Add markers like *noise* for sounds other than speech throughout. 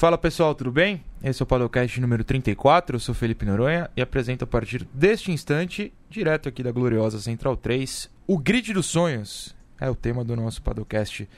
Fala pessoal, tudo bem? Esse é o podcast número 34, eu sou Felipe Noronha e apresento a partir deste instante, direto aqui da gloriosa Central 3, o Grid dos Sonhos. É o tema do nosso podcast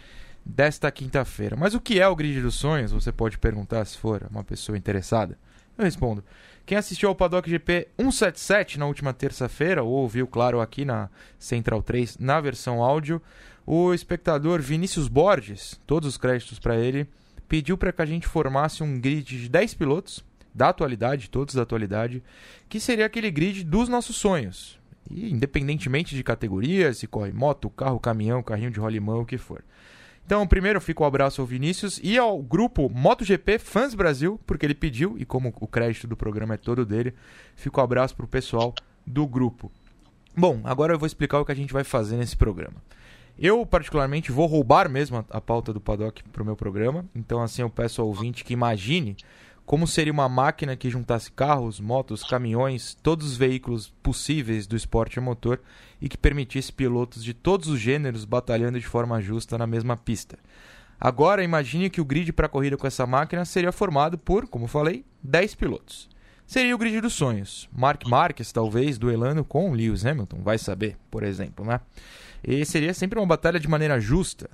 desta quinta-feira. Mas o que é o Grid dos Sonhos? Você pode perguntar se for uma pessoa interessada. Eu respondo. Quem assistiu ao Paddock GP 177 na última terça-feira, ou ouviu, claro, aqui na Central 3, na versão áudio, o espectador Vinícius Borges, todos os créditos para ele, pediu para que a gente formasse um grid de 10 pilotos, da atualidade, todos da atualidade, que seria aquele grid dos nossos sonhos. E independentemente de categorias, se corre moto, carro, caminhão, carrinho de rolimão, o que for. Então, primeiro fica o um abraço ao Vinícius e ao grupo MotoGP Fãs Brasil, porque ele pediu, e como o crédito do programa é todo dele, fica o um abraço para o pessoal do grupo. Bom, agora eu vou explicar o que a gente vai fazer nesse programa. Eu, particularmente, vou roubar mesmo a, pauta do paddock para o meu programa. Então, assim, eu peço ao ouvinte que imagine como seria uma máquina que juntasse carros, motos, caminhões, todos os veículos possíveis do esporte a motor e que permitisse pilotos de todos os gêneros batalhando de forma justa na mesma pista. Agora, imagine que o grid para a corrida com essa máquina seria formado por, como falei, 10 pilotos. Seria o grid dos sonhos. Mark Marques, talvez, duelando com Lewis Hamilton, vai saber, por exemplo, né? E seria sempre uma batalha de maneira justa.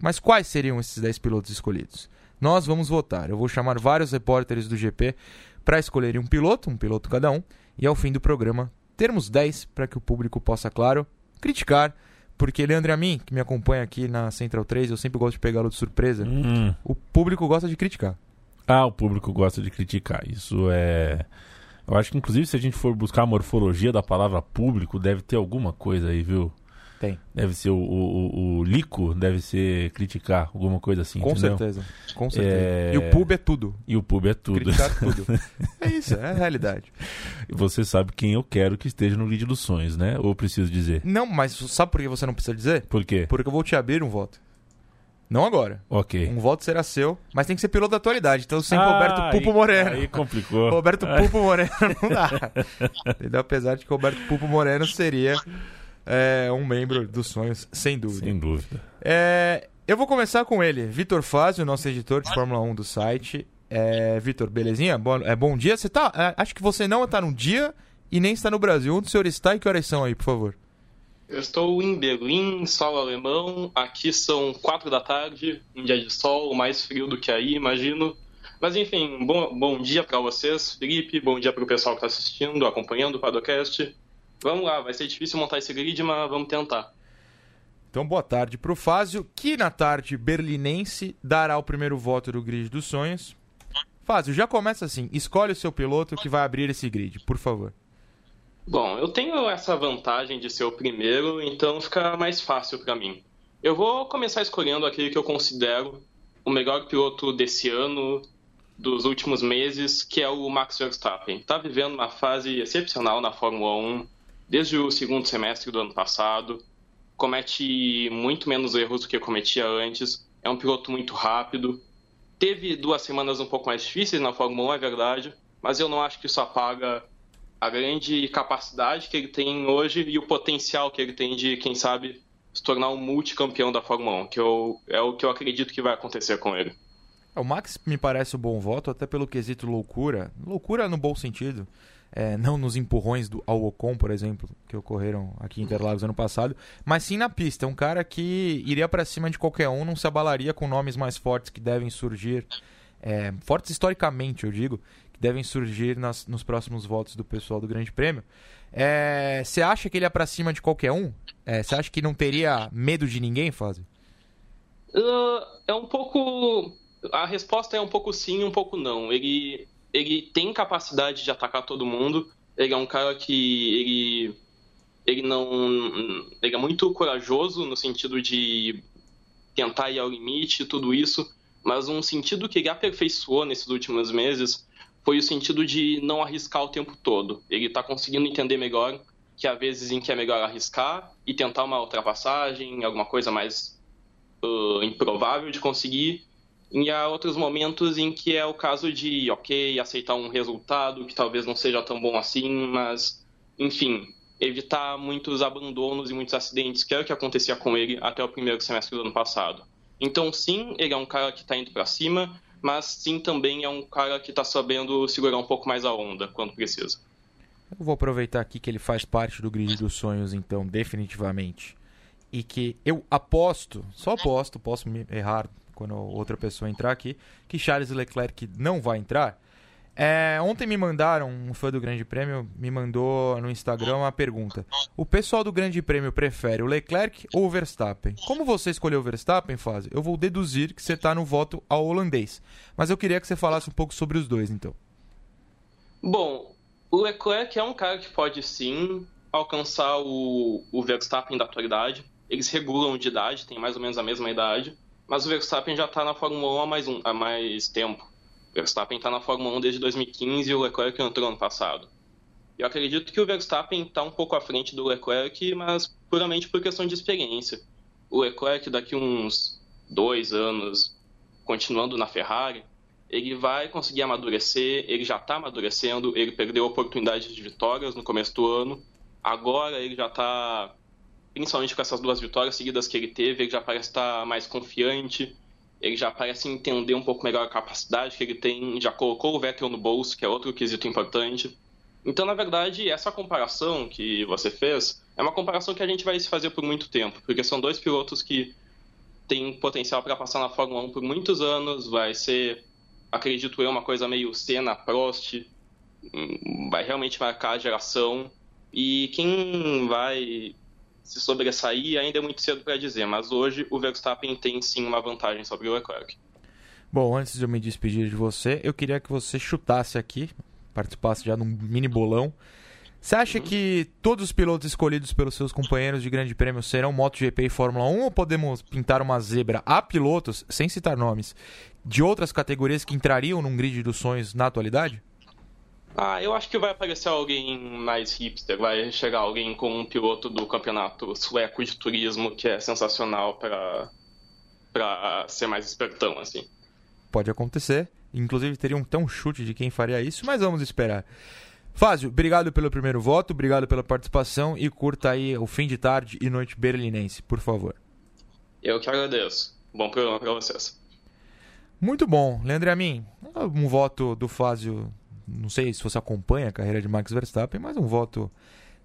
Mas quais seriam esses 10 pilotos escolhidos? Nós vamos votar. Eu vou chamar vários repórteres do GP para escolherem um piloto, um piloto cada um, e ao fim do programa termos 10 para que o público possa, claro, criticar. Porque Leandro e a mim, que me acompanha aqui na Central 3, eu sempre gosto de pegá-lo de surpresa. Hum. O público gosta de criticar. Ah, o público gosta de criticar. Isso é. Eu acho que, inclusive, se a gente for buscar a morfologia da palavra público, deve ter alguma coisa aí, viu? Tem. Deve ser o, o, o, lico, deve ser criticar, alguma coisa assim. Com entendeu? certeza. Com certeza. É... E o pub é tudo. E o pub é tudo. Criticar tudo. *laughs* é isso, é a realidade. E você sabe quem eu quero que esteja no vídeo dos sonhos, né? Ou preciso dizer? Não, mas sabe por que você não precisa dizer? Por quê? Porque eu vou te abrir um voto. Não agora. Ok. Um voto será seu, mas tem que ser piloto da atualidade. Então sempre ah, Roberto Pupo aí, Moreno. Aí complicou. Roberto Pupo Moreno não dá. Entendeu? Apesar de que Roberto Pupo Moreno seria é, um membro dos sonhos, sem dúvida. Sem dúvida. É, eu vou começar com ele, Vitor Fazio, nosso editor de Fórmula 1 do site. É, Vitor, belezinha? Bom, é, bom dia. Você tá. É, acho que você não está no dia e nem está no Brasil. Onde o senhor está e que horas são aí, por favor? Eu estou em Berlim, sol alemão. Aqui são quatro da tarde, um dia de sol, mais frio do que aí, imagino. Mas enfim, bom, bom dia para vocês, Felipe. Bom dia para o pessoal que está assistindo, acompanhando o Padocast. Vamos lá, vai ser difícil montar esse grid, mas vamos tentar. Então, boa tarde para o Fázio, que na tarde berlinense dará o primeiro voto do grid dos sonhos. Fázio, já começa assim: escolhe o seu piloto que vai abrir esse grid, por favor. Bom, eu tenho essa vantagem de ser o primeiro, então fica mais fácil para mim. Eu vou começar escolhendo aquele que eu considero o melhor piloto desse ano, dos últimos meses, que é o Max Verstappen. Está vivendo uma fase excepcional na Fórmula 1 desde o segundo semestre do ano passado. Comete muito menos erros do que cometia antes. É um piloto muito rápido. Teve duas semanas um pouco mais difíceis na Fórmula 1, é verdade, mas eu não acho que isso apaga a grande capacidade que ele tem hoje e o potencial que ele tem de, quem sabe, se tornar um multicampeão da Fórmula 1, que eu, é o que eu acredito que vai acontecer com ele. O Max me parece um bom voto, até pelo quesito loucura. Loucura no bom sentido. É, não nos empurrões do, ao Ocon, por exemplo, que ocorreram aqui em Interlagos ano passado, mas sim na pista. É um cara que iria para cima de qualquer um, não se abalaria com nomes mais fortes que devem surgir, é, fortes historicamente, eu digo, que devem surgir nas, nos próximos votos do pessoal do Grande Prêmio. Você é, acha que ele é para cima de qualquer um? Você é, acha que não teria medo de ninguém, Fábio? Uh, é um pouco. A resposta é um pouco sim, um pouco não. Ele, ele tem capacidade de atacar todo mundo. Ele é um cara que ele, ele não, ele é muito corajoso no sentido de tentar ir ao limite e tudo isso. Mas um sentido que ele aperfeiçoou nesses últimos meses foi o sentido de não arriscar o tempo todo. Ele está conseguindo entender melhor que há vezes em que é melhor arriscar e tentar uma ultrapassagem, alguma coisa mais uh, improvável de conseguir, e há outros momentos em que é o caso de, ok, aceitar um resultado que talvez não seja tão bom assim, mas, enfim, evitar muitos abandonos e muitos acidentes, que era o que acontecia com ele até o primeiro semestre do ano passado. Então, sim, ele é um cara que está indo para cima, mas sim também é um cara que está sabendo segurar um pouco mais a onda quando precisa. Eu vou aproveitar aqui que ele faz parte do grid dos sonhos, então, definitivamente. E que eu aposto, só aposto, posso me errar quando outra pessoa entrar aqui, que Charles Leclerc não vai entrar. É, ontem me mandaram, um fã do Grande Prêmio me mandou no Instagram uma pergunta. O pessoal do Grande Prêmio prefere o Leclerc ou o Verstappen? Como você escolheu o Verstappen, Fábio, eu vou deduzir que você está no voto ao holandês. Mas eu queria que você falasse um pouco sobre os dois, então. Bom, o Leclerc é um cara que pode sim alcançar o, o Verstappen da atualidade. Eles regulam de idade, tem mais ou menos a mesma idade. Mas o Verstappen já está na Fórmula 1 há mais, um, há mais tempo. Verstappen está na Fórmula 1 desde 2015 e o Leclerc entrou ano passado. Eu acredito que o Verstappen está um pouco à frente do Leclerc, mas puramente por questão de experiência. O Leclerc, daqui uns dois anos, continuando na Ferrari, ele vai conseguir amadurecer, ele já está amadurecendo, ele perdeu oportunidades de vitórias no começo do ano, agora ele já está, principalmente com essas duas vitórias seguidas que ele teve, ele já parece estar mais confiante, ele já parece entender um pouco melhor a capacidade que ele tem, já colocou o Vettel no bolso, que é outro quesito importante. Então, na verdade, essa comparação que você fez é uma comparação que a gente vai se fazer por muito tempo, porque são dois pilotos que têm potencial para passar na Fórmula 1 por muitos anos, vai ser, acredito eu, uma coisa meio Senna, Prost, hum, vai realmente marcar a geração, e quem vai se sobressair ainda é muito cedo para dizer, mas hoje o Verstappen tem sim uma vantagem sobre o Leclerc. Bom, antes de eu me despedir de você, eu queria que você chutasse aqui, participasse já num mini bolão. Você acha uhum. que todos os pilotos escolhidos pelos seus companheiros de Grande Prêmio serão MotoGP e Fórmula 1 ou podemos pintar uma zebra a pilotos, sem citar nomes, de outras categorias que entrariam num grid dos sonhos na atualidade? Ah, eu acho que vai aparecer alguém mais hipster, vai chegar alguém com um piloto do campeonato sueco de turismo que é sensacional para para ser mais espertão assim. Pode acontecer. Inclusive teria um tão chute de quem faria isso, mas vamos esperar. Fázio, obrigado pelo primeiro voto, obrigado pela participação e curta aí o fim de tarde e noite berlinense, por favor. Eu que agradeço. Bom programa para vocês. Muito bom. Leandro Amin, um voto do Fázio não sei se você acompanha a carreira de Max Verstappen, mas um voto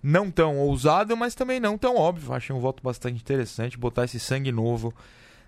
não tão ousado, mas também não tão óbvio. Achei um voto bastante interessante botar esse sangue novo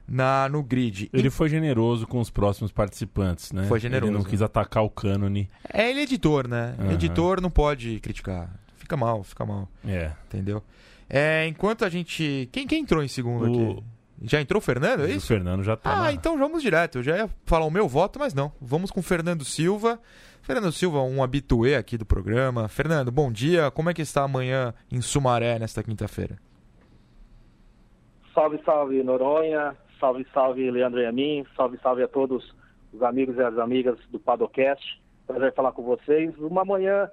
na no grid. Ele e... foi generoso com os próximos participantes, né? Foi generoso. Ele não quis atacar o cânone. É, ele é editor, né? Uhum. Editor não pode criticar. Fica mal, fica mal. É. Entendeu? É, enquanto a gente. Quem, quem entrou em segundo o... aqui? Já entrou o Fernando, é isso? O Fernando já tá. Ah, na... então vamos direto. Eu já ia falar o meu voto, mas não. Vamos com o Fernando Silva. Fernando Silva, um habituê aqui do programa. Fernando, bom dia. Como é que está amanhã em Sumaré, nesta quinta-feira? Salve, salve, Noronha. Salve, salve, Leandro e a mim. Salve, salve a todos os amigos e as amigas do Padocast. Prazer falar com vocês. Uma manhã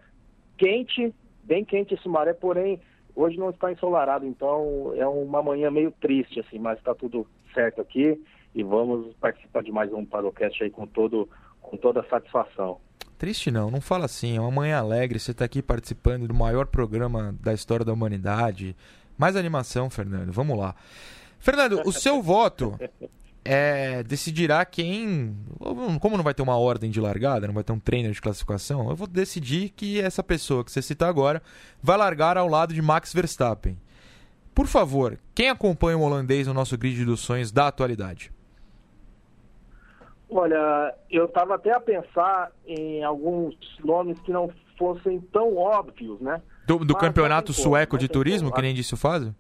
quente, bem quente em Sumaré, porém hoje não está ensolarado, então é uma manhã meio triste, assim, mas está tudo certo aqui e vamos participar de mais um Padocast aí com, todo, com toda a satisfação. Triste não, não fala assim. É uma manhã alegre. Você está aqui participando do maior programa da história da humanidade. Mais animação, Fernando. Vamos lá. Fernando, o seu *laughs* voto é, decidirá quem. Como não vai ter uma ordem de largada, não vai ter um treino de classificação, eu vou decidir que essa pessoa que você cita agora vai largar ao lado de Max Verstappen. Por favor, quem acompanha o holandês no nosso grid dos sonhos da atualidade? Olha, eu estava até a pensar em alguns nomes que não fossem tão óbvios, né? Do, do campeonato sueco de turismo, como. que nem disse o Fábio?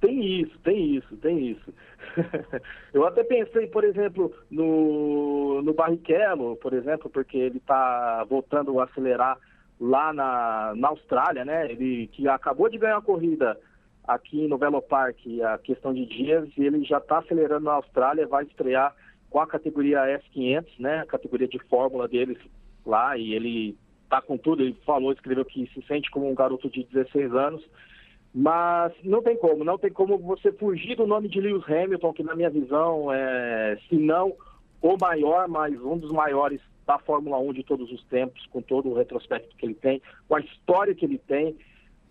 Tem isso, tem isso, tem isso. *laughs* eu até pensei, por exemplo, no, no Barrichello, por exemplo, porque ele está voltando a acelerar lá na, na Austrália, né? Ele que acabou de ganhar a corrida aqui no Velo Park a questão de dias e ele já está acelerando na Austrália, vai estrear com a categoria S500, né, a categoria de fórmula deles lá, e ele tá com tudo, ele falou, escreveu que se sente como um garoto de 16 anos, mas não tem como, não tem como você fugir do nome de Lewis Hamilton, que na minha visão é, se não o maior, mas um dos maiores da Fórmula 1 de todos os tempos, com todo o retrospecto que ele tem, com a história que ele tem,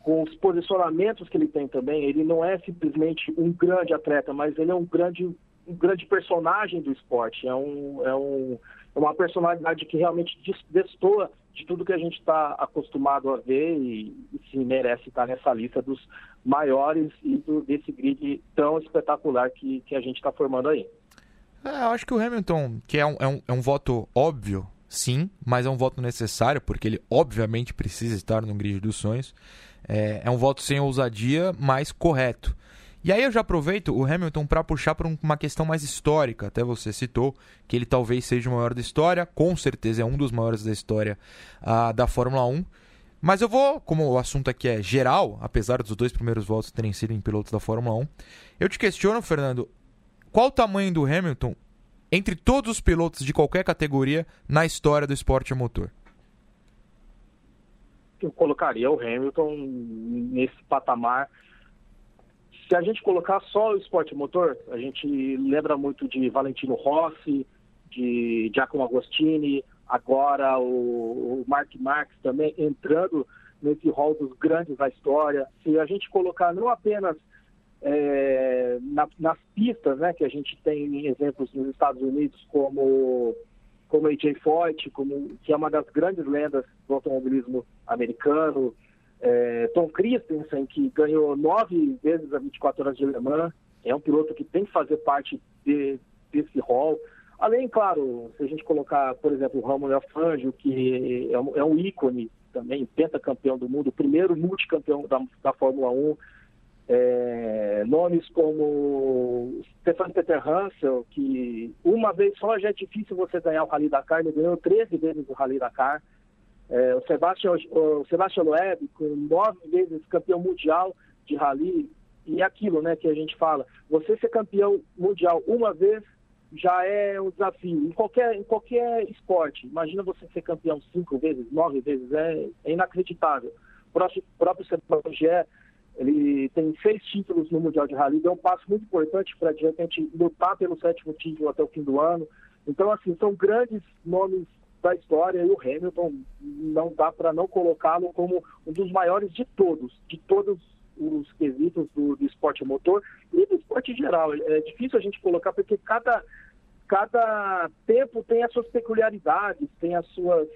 com os posicionamentos que ele tem também. Ele não é simplesmente um grande atleta, mas ele é um grande um grande personagem do esporte, é, um, é, um, é uma personalidade que realmente destoa de tudo que a gente está acostumado a ver e, e merece estar nessa lista dos maiores e do, desse grid tão espetacular que, que a gente está formando aí. É, eu acho que o Hamilton, que é um, é, um, é um voto óbvio, sim, mas é um voto necessário, porque ele obviamente precisa estar no grid dos sonhos. É, é um voto sem ousadia, mas correto. E aí eu já aproveito o Hamilton para puxar para uma questão mais histórica. Até você citou que ele talvez seja o maior da história, com certeza é um dos maiores da história uh, da Fórmula 1. Mas eu vou, como o assunto aqui é geral, apesar dos dois primeiros votos terem sido em pilotos da Fórmula 1, eu te questiono, Fernando, qual o tamanho do Hamilton entre todos os pilotos de qualquer categoria na história do esporte motor? Eu colocaria o Hamilton nesse patamar se a gente colocar só o esporte motor, a gente lembra muito de Valentino Rossi, de Giacomo Agostini, agora o, o Mark Marx também entrando nesse rol dos grandes da história. Se a gente colocar não apenas é, na, nas pistas, né, que a gente tem exemplos nos Estados Unidos como como AJ Foyt, como que é uma das grandes lendas do automobilismo americano, é, Tom Christensen, que ganhou nove vezes a 24 horas de Le Mans, é um piloto que tem que fazer parte de, desse rol. Além, claro, se a gente colocar, por exemplo, o Romulo Fangio, que é um, é um, ícone também, pentacampeão do mundo, primeiro multicampeão da, da Fórmula 1, é, nomes como Stefan Peter Hansel, que uma vez só já é difícil você ganhar o Rally Dakar, ele ganhou 13 vezes o Rally Dakar. É, o Sebastian, o Sebastian Loeb, nove vezes campeão mundial de rally, e aquilo né, que a gente fala, você ser campeão mundial uma vez já é um desafio, em qualquer, em qualquer esporte. Imagina você ser campeão cinco vezes, nove vezes, é, é inacreditável. O próprio, Sebastian ele tem seis títulos no Mundial de Rally, deu um passo muito importante para, de repente, lutar pelo sétimo título até o fim do ano. Então, assim, são grandes nomes da história e o Hamilton não dá para não colocá-lo como um dos maiores de todos, de todos os quesitos do, do esporte motor e do esporte geral. É difícil a gente colocar porque cada, cada tempo tem as suas peculiaridades, tem as suas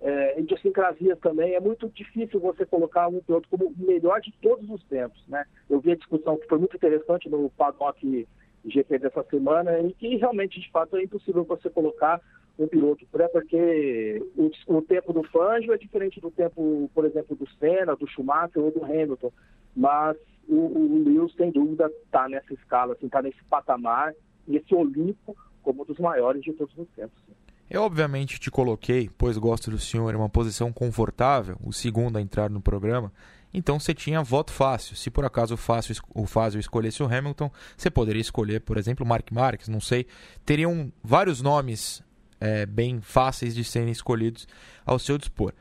é, idiosincrasias também. É muito difícil você colocar um piloto como o melhor de todos os tempos. Né? Eu vi a discussão que foi muito interessante no paddock GP dessa semana e que realmente, de fato, é impossível você colocar um piloto, né? porque o, o, tempo do Fangio é diferente do tempo, por exemplo, do Senna, do Schumacher ou do Hamilton, mas o, o Lewis, sem dúvida, está nessa escala, está assim, tá nesse patamar, nesse Olimpo, como um dos maiores de todos os tempos. Eu, obviamente, te coloquei, pois gosto do senhor, em uma posição confortável, o segundo a entrar no programa, então você tinha voto fácil. Se por acaso o Fácil, o Fácil escolhesse o Hamilton, você poderia escolher, por exemplo, Mark Marques, não sei. Teriam vários nomes é, bem fáceis de serem escolhidos ao seu dispor.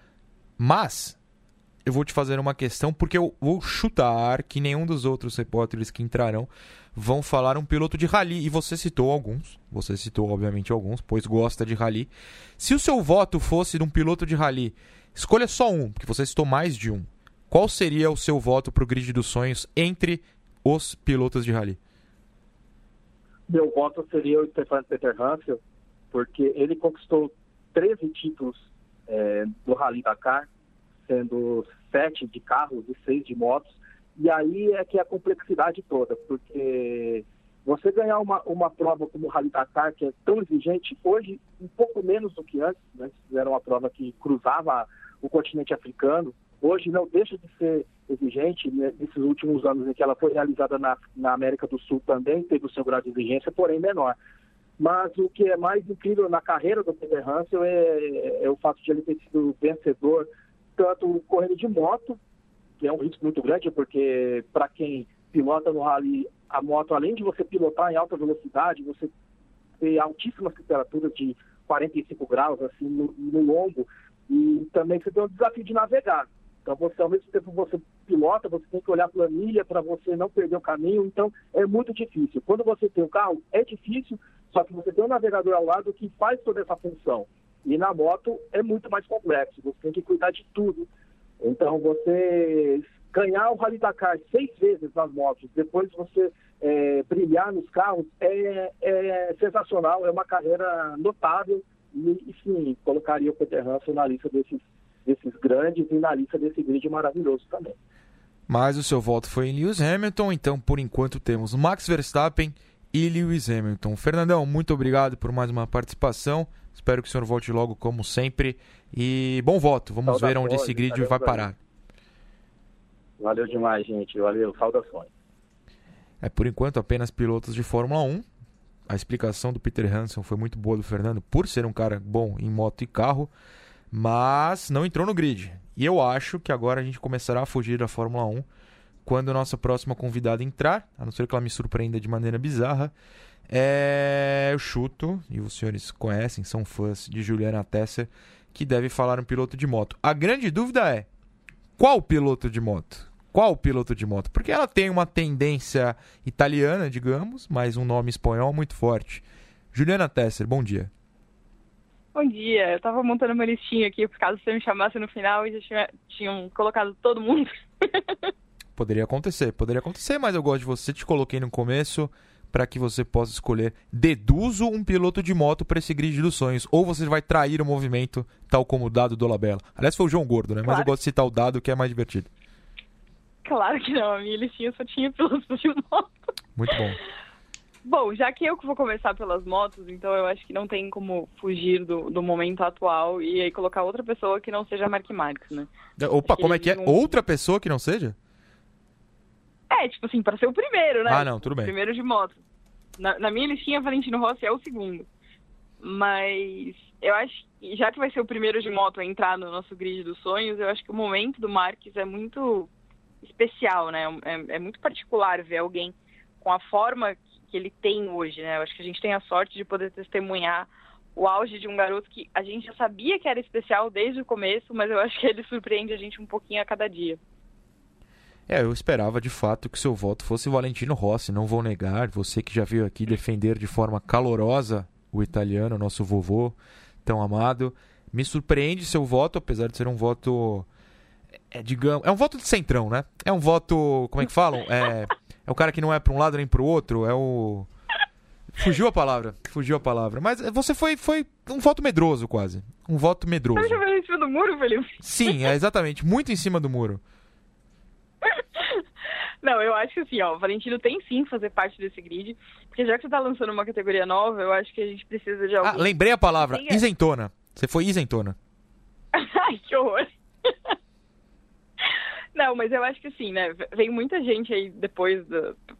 Mas eu vou te fazer uma questão, porque eu vou chutar que nenhum dos outros repórteres que entrarão vão falar um piloto de rally. E você citou alguns, você citou obviamente alguns, pois gosta de rally. Se o seu voto fosse de um piloto de rally, escolha só um, porque você citou mais de um. Qual seria o seu voto para o grid dos sonhos entre os pilotos de rally? Meu voto seria o Stefan Peter Hansel, porque ele conquistou 13 títulos é, do Rally Dakar, sendo sete de carros e seis de motos. E aí é que é a complexidade toda, porque você ganhar uma, uma prova como o Rally Dakar, que é tão exigente, hoje um pouco menos do que antes, né? fizeram uma prova que cruzava o continente africano, hoje não deixa de ser exigente, né? nesses últimos anos em que ela foi realizada na, na América do Sul também teve o seu grau de exigência, porém menor. Mas o que é mais incrível na carreira do Peter Hansel é, é o fato de ele ter sido vencedor, tanto correndo de moto, que é um risco muito grande, porque para quem pilota no rally, a moto, além de você pilotar em alta velocidade, você ter altíssimas temperaturas de 45 graus, assim, no, no e também você tem o desafio de navegar. Então, você, ao mesmo tempo você pilota, você tem que olhar a planilha para você não perder o caminho. Então, é muito difícil. Quando você tem o carro, é difícil, só que você tem um navegador ao lado que faz toda essa função. E na moto é muito mais complexo, você tem que cuidar de tudo. Então, você ganhar o Rally Dakar seis vezes nas motos, depois você é, brilhar nos carros é, é, sensacional, é uma carreira notável e, sim, colocaria o Peter Hansel na lista desses, desses grandes e na lista desse grid maravilhoso também. Mas o seu voto foi em Lewis Hamilton, então por enquanto temos Max Verstappen e Lewis Hamilton. Fernandão, muito obrigado por mais uma participação. Espero que o senhor volte logo, como sempre. E bom voto. Vamos ver onde esse grid vai parar. Valeu demais, gente. Valeu. Saudações. É, por enquanto, apenas pilotos de Fórmula 1. A explicação do Peter Hansen foi muito boa do Fernando, por ser um cara bom em moto e carro, mas não entrou no grid. E eu acho que agora a gente começará a fugir da Fórmula 1 quando a nossa próxima convidada entrar, a não ser que ela me surpreenda de maneira bizarra. É, eu chuto, e os senhores conhecem, são fãs de Juliana Tesser, que deve falar um piloto de moto. A grande dúvida é: qual piloto de moto? Qual piloto de moto? Porque ela tem uma tendência italiana, digamos, mas um nome espanhol muito forte. Juliana Tesser, bom dia. Bom dia, eu tava montando uma listinha aqui, por caso você me chamasse no final e já tinha, tinham colocado todo mundo. *laughs* poderia acontecer, poderia acontecer, mas eu gosto de você, te coloquei no começo para que você possa escolher. Deduzo um piloto de moto para esse grid dos sonhos, ou você vai trair o movimento, tal como o dado do Labella. Aliás, foi o João Gordo, né? Mas eu gosto de citar o dado que é mais divertido. Claro que não, a minha listinha só tinha pilotos de moto. Muito bom. Bom, já que eu que vou começar pelas motos, então eu acho que não tem como fugir do, do momento atual e aí colocar outra pessoa que não seja Mark Marques, né? Opa, como é que é? Um... Outra pessoa que não seja? É, tipo assim, para ser o primeiro, né? Ah, não, tudo bem. primeiro de moto. Na, na minha listinha, Valentino Rossi é o segundo. Mas eu acho que, já que vai ser o primeiro de moto a entrar no nosso grid dos sonhos, eu acho que o momento do Marques é muito especial, né? É, é muito particular ver alguém com a forma que ele tem hoje, né? Eu acho que a gente tem a sorte de poder testemunhar o auge de um garoto que a gente já sabia que era especial desde o começo, mas eu acho que ele surpreende a gente um pouquinho a cada dia. É, eu esperava de fato que seu voto fosse Valentino Rossi, não vou negar. Você que já veio aqui defender de forma calorosa o italiano, nosso vovô tão amado. Me surpreende seu voto, apesar de ser um voto. É, digamos. É um voto de centrão, né? É um voto. Como é que falam? É. É o cara que não é para um lado nem para o outro, é o. Fugiu a palavra, fugiu a palavra. Mas você foi, foi um voto medroso, quase. Um voto medroso. Você jogou em cima do muro, Felipe? Sim, é exatamente. Muito em cima do muro. *laughs* Não, eu acho que assim, ó, o Valentino tem sim que fazer parte desse grid, porque já que você tá lançando uma categoria nova, eu acho que a gente precisa de alguém... Ah, lembrei a palavra, isentona. Você foi isentona. *laughs* Ai, que horror. *laughs* Não, mas eu acho que sim, né? Vem muita gente aí depois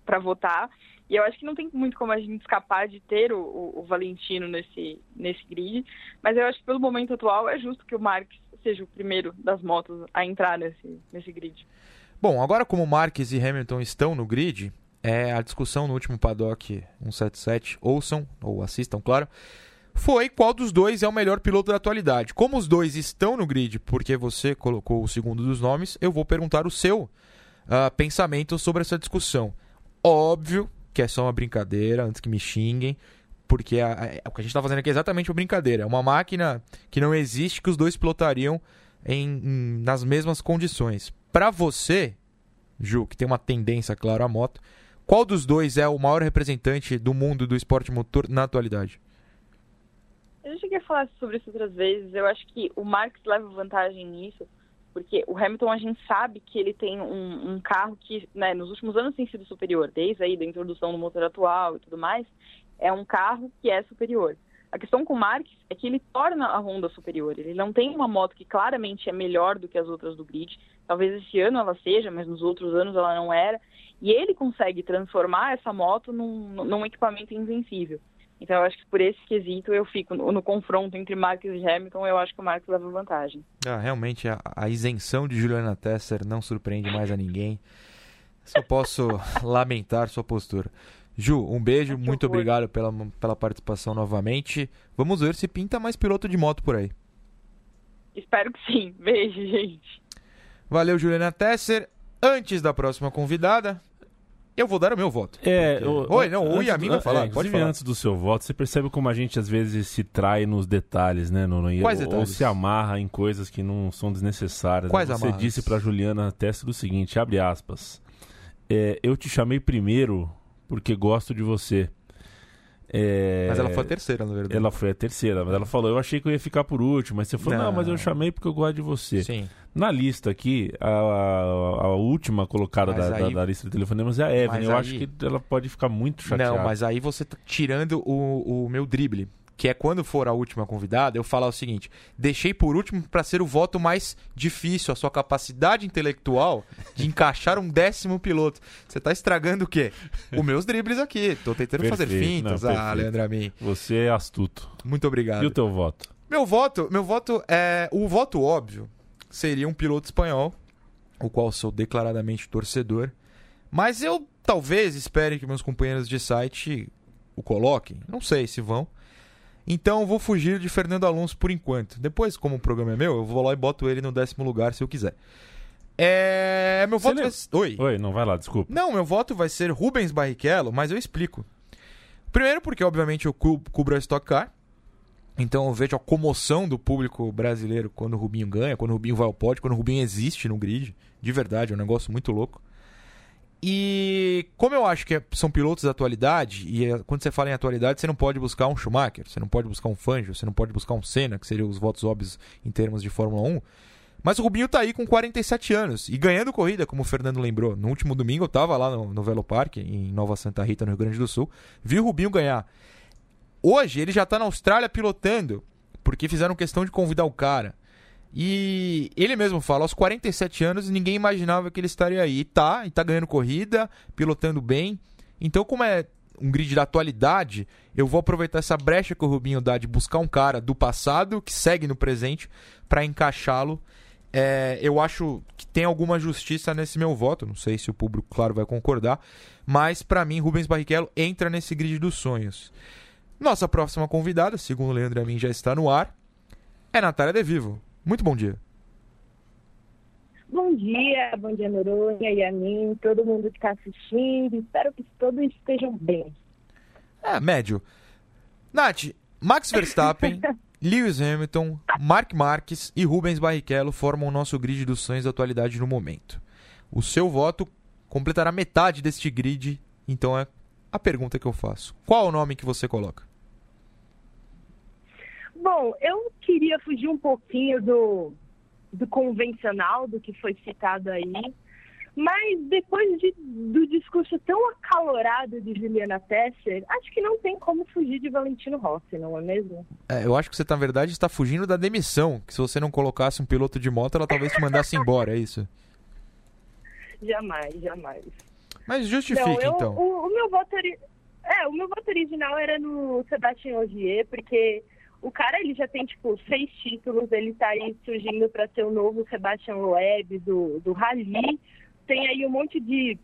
para votar. E eu acho que não tem muito como a gente escapar de ter o, o, o, Valentino nesse, nesse grid. Mas eu acho que pelo momento atual é justo que o Marques seja o primeiro das motos a entrar nesse, nesse grid. Bom, agora como Marques e Hamilton estão no grid, é a discussão no último paddock 177, ouçam ou assistam, claro, foi qual dos dois é o melhor piloto da atualidade. Como os dois estão no grid, porque você colocou o segundo dos nomes, eu vou perguntar o seu uh, pensamento sobre essa discussão. Óbvio que é só uma brincadeira, antes que me xinguem, porque a, a, o que a gente está fazendo aqui é exatamente uma brincadeira. É uma máquina que não existe que os dois pilotariam em, em nas mesmas condições. Para você, Ju, que tem uma tendência, claro, à moto, qual dos dois é o maior representante do mundo do esporte motor na atualidade? Eu já cheguei a falar sobre isso outras vezes. Eu acho que o Marx leva vantagem nisso, porque o Hamilton a gente sabe que ele tem um, um carro que, né, nos últimos anos tem sido superior, desde aí da introdução do motor atual e tudo mais, é um carro que é superior. A questão com o Marx é que ele torna a Honda superior. Ele não tem uma moto que claramente é melhor do que as outras do grid. Talvez esse ano ela seja, mas nos outros anos ela não era. E ele consegue transformar essa moto num, num equipamento invencível. Então eu acho que por esse quesito eu fico no, no confronto entre Marques e Hamilton, eu acho que o Marques leva vantagem. Ah, realmente a, a isenção de Juliana Tesser não surpreende mais a ninguém. Só posso *laughs* lamentar sua postura. Ju, um beijo, muito obrigado pela, pela participação novamente. Vamos ver se pinta mais piloto de moto por aí. Espero que sim. Beijo, gente. Valeu, Juliana Tesser. Antes da próxima convidada, eu vou dar o meu voto. É, porque... Oi, não, o Yamin vai falar. É, pode falar. antes do seu voto, você percebe como a gente às vezes se trai nos detalhes, né? No, no, Quais ou, detalhes? Ou se amarra em coisas que não são desnecessárias. Quais Você amarras? disse para Juliana Testa do seguinte, abre aspas. É, eu te chamei primeiro porque gosto de você. É... Mas ela foi a terceira, na verdade. Ela foi a terceira, mas ela falou, eu achei que eu ia ficar por último, mas você falou, não, Não. mas eu chamei porque eu gosto de você. Sim. Na lista aqui, a, a- a última colocada da, da- aí- da lista de telefonemas é a Evelyn. Mas Eu aí- acho que ela pode ficar muito chateada. Não, mas aí você tá tirando o, o meu drible. Que é quando for a última convidada, eu falar o seguinte: deixei por último para ser o voto mais difícil, a sua capacidade intelectual de encaixar um décimo piloto. Você tá estragando o quê? Os meus dribles aqui. Tô tentando fazer Perfeito, fintas. não, ah, perfeito. Leandro Amin. Você é astuto. Muito obrigado. E o teu voto? Meu voto, meu voto é. O voto óbvio seria um piloto espanhol, o qual sou declaradamente torcedor. Mas eu talvez espere que meus companheiros de site o coloquem. Não sei se vão. Então eu vou fugir de Fernando Alonso por enquanto. Depois, como o programa é meu, eu vou lá e boto ele no décimo lugar se eu quiser. É. Meu Você voto lembra- vai... Oi. Oi, não vai lá, desculpa. Não, meu voto vai ser Rubens Barrichello, mas eu explico. Primeiro porque, obviamente, eu cu- cubro a Stock Car. Então eu vejo a comoção do público brasileiro quando o Rubinho ganha, quando o Rubinho vai ao pódio, quando o Rubinho existe no grid. De verdade, é um negócio muito louco. E como eu acho que é- são pilotos da atualidade, e é- quando você fala em atualidade, você não pode buscar um Schumacher, você não pode buscar um Fangio, você não pode buscar um Senna, que seriam os votos óbvios em termos de Fórmula 1. Mas o Rubinho tá aí com 47 anos e ganhando corrida, como o Fernando lembrou. No último domingo eu tava lá no, no Velo Parque, em Nova Santa Rita, no Rio Grande do Sul. Vi o Rubinho ganhar. Hoje ele já tá na Austrália pilotando, porque fizeram questão de convidar o cara. E ele mesmo fala, aos 47 anos ninguém imaginava que ele estaria aí. E tá, e tá ganhando corrida, pilotando bem. Então, como é um grid da atualidade, eu vou aproveitar essa brecha que o Rubinho dá de buscar um cara do passado que segue no presente para encaixá-lo. É, eu acho que tem alguma justiça nesse meu voto. Não sei se o público, claro, vai concordar. Mas, para mim, Rubens Barrichello entra nesse grid dos sonhos. Nossa próxima convidada, segundo o Leandro a mim já está no ar, é Natália De Vivo. Muito bom dia. Bom dia, bom dia Noronha e a mim, todo mundo que está assistindo. Espero que todos estejam bem. É, médio. Nath, Max Verstappen, *laughs* Lewis Hamilton, Mark Marques e Rubens Barrichello formam o nosso grid dos sonhos da atualidade no momento. O seu voto completará metade deste grid, então é a pergunta que eu faço. Qual o nome que você coloca? Bom, eu queria fugir um pouquinho do, do convencional, do que foi citado aí, mas depois de- do discurso tão acalorado de Juliana Tesser, acho que não tem como fugir de Valentino Rossi, não é mesmo? É, eu acho que você, na verdade, está fugindo da demissão. Que se você não colocasse um piloto de moto, ela talvez te mandasse embora, é isso? Jamais, jamais. Mas justifique, Não, eu- então. O, o meu voto é, o meu voto original era no Sebastian Ogier, porque o cara ele já tem tipo seis títulos, ele tá aí surgindo para ser o novo Sebastian Loeb do, do Rally. Tem aí um monte de,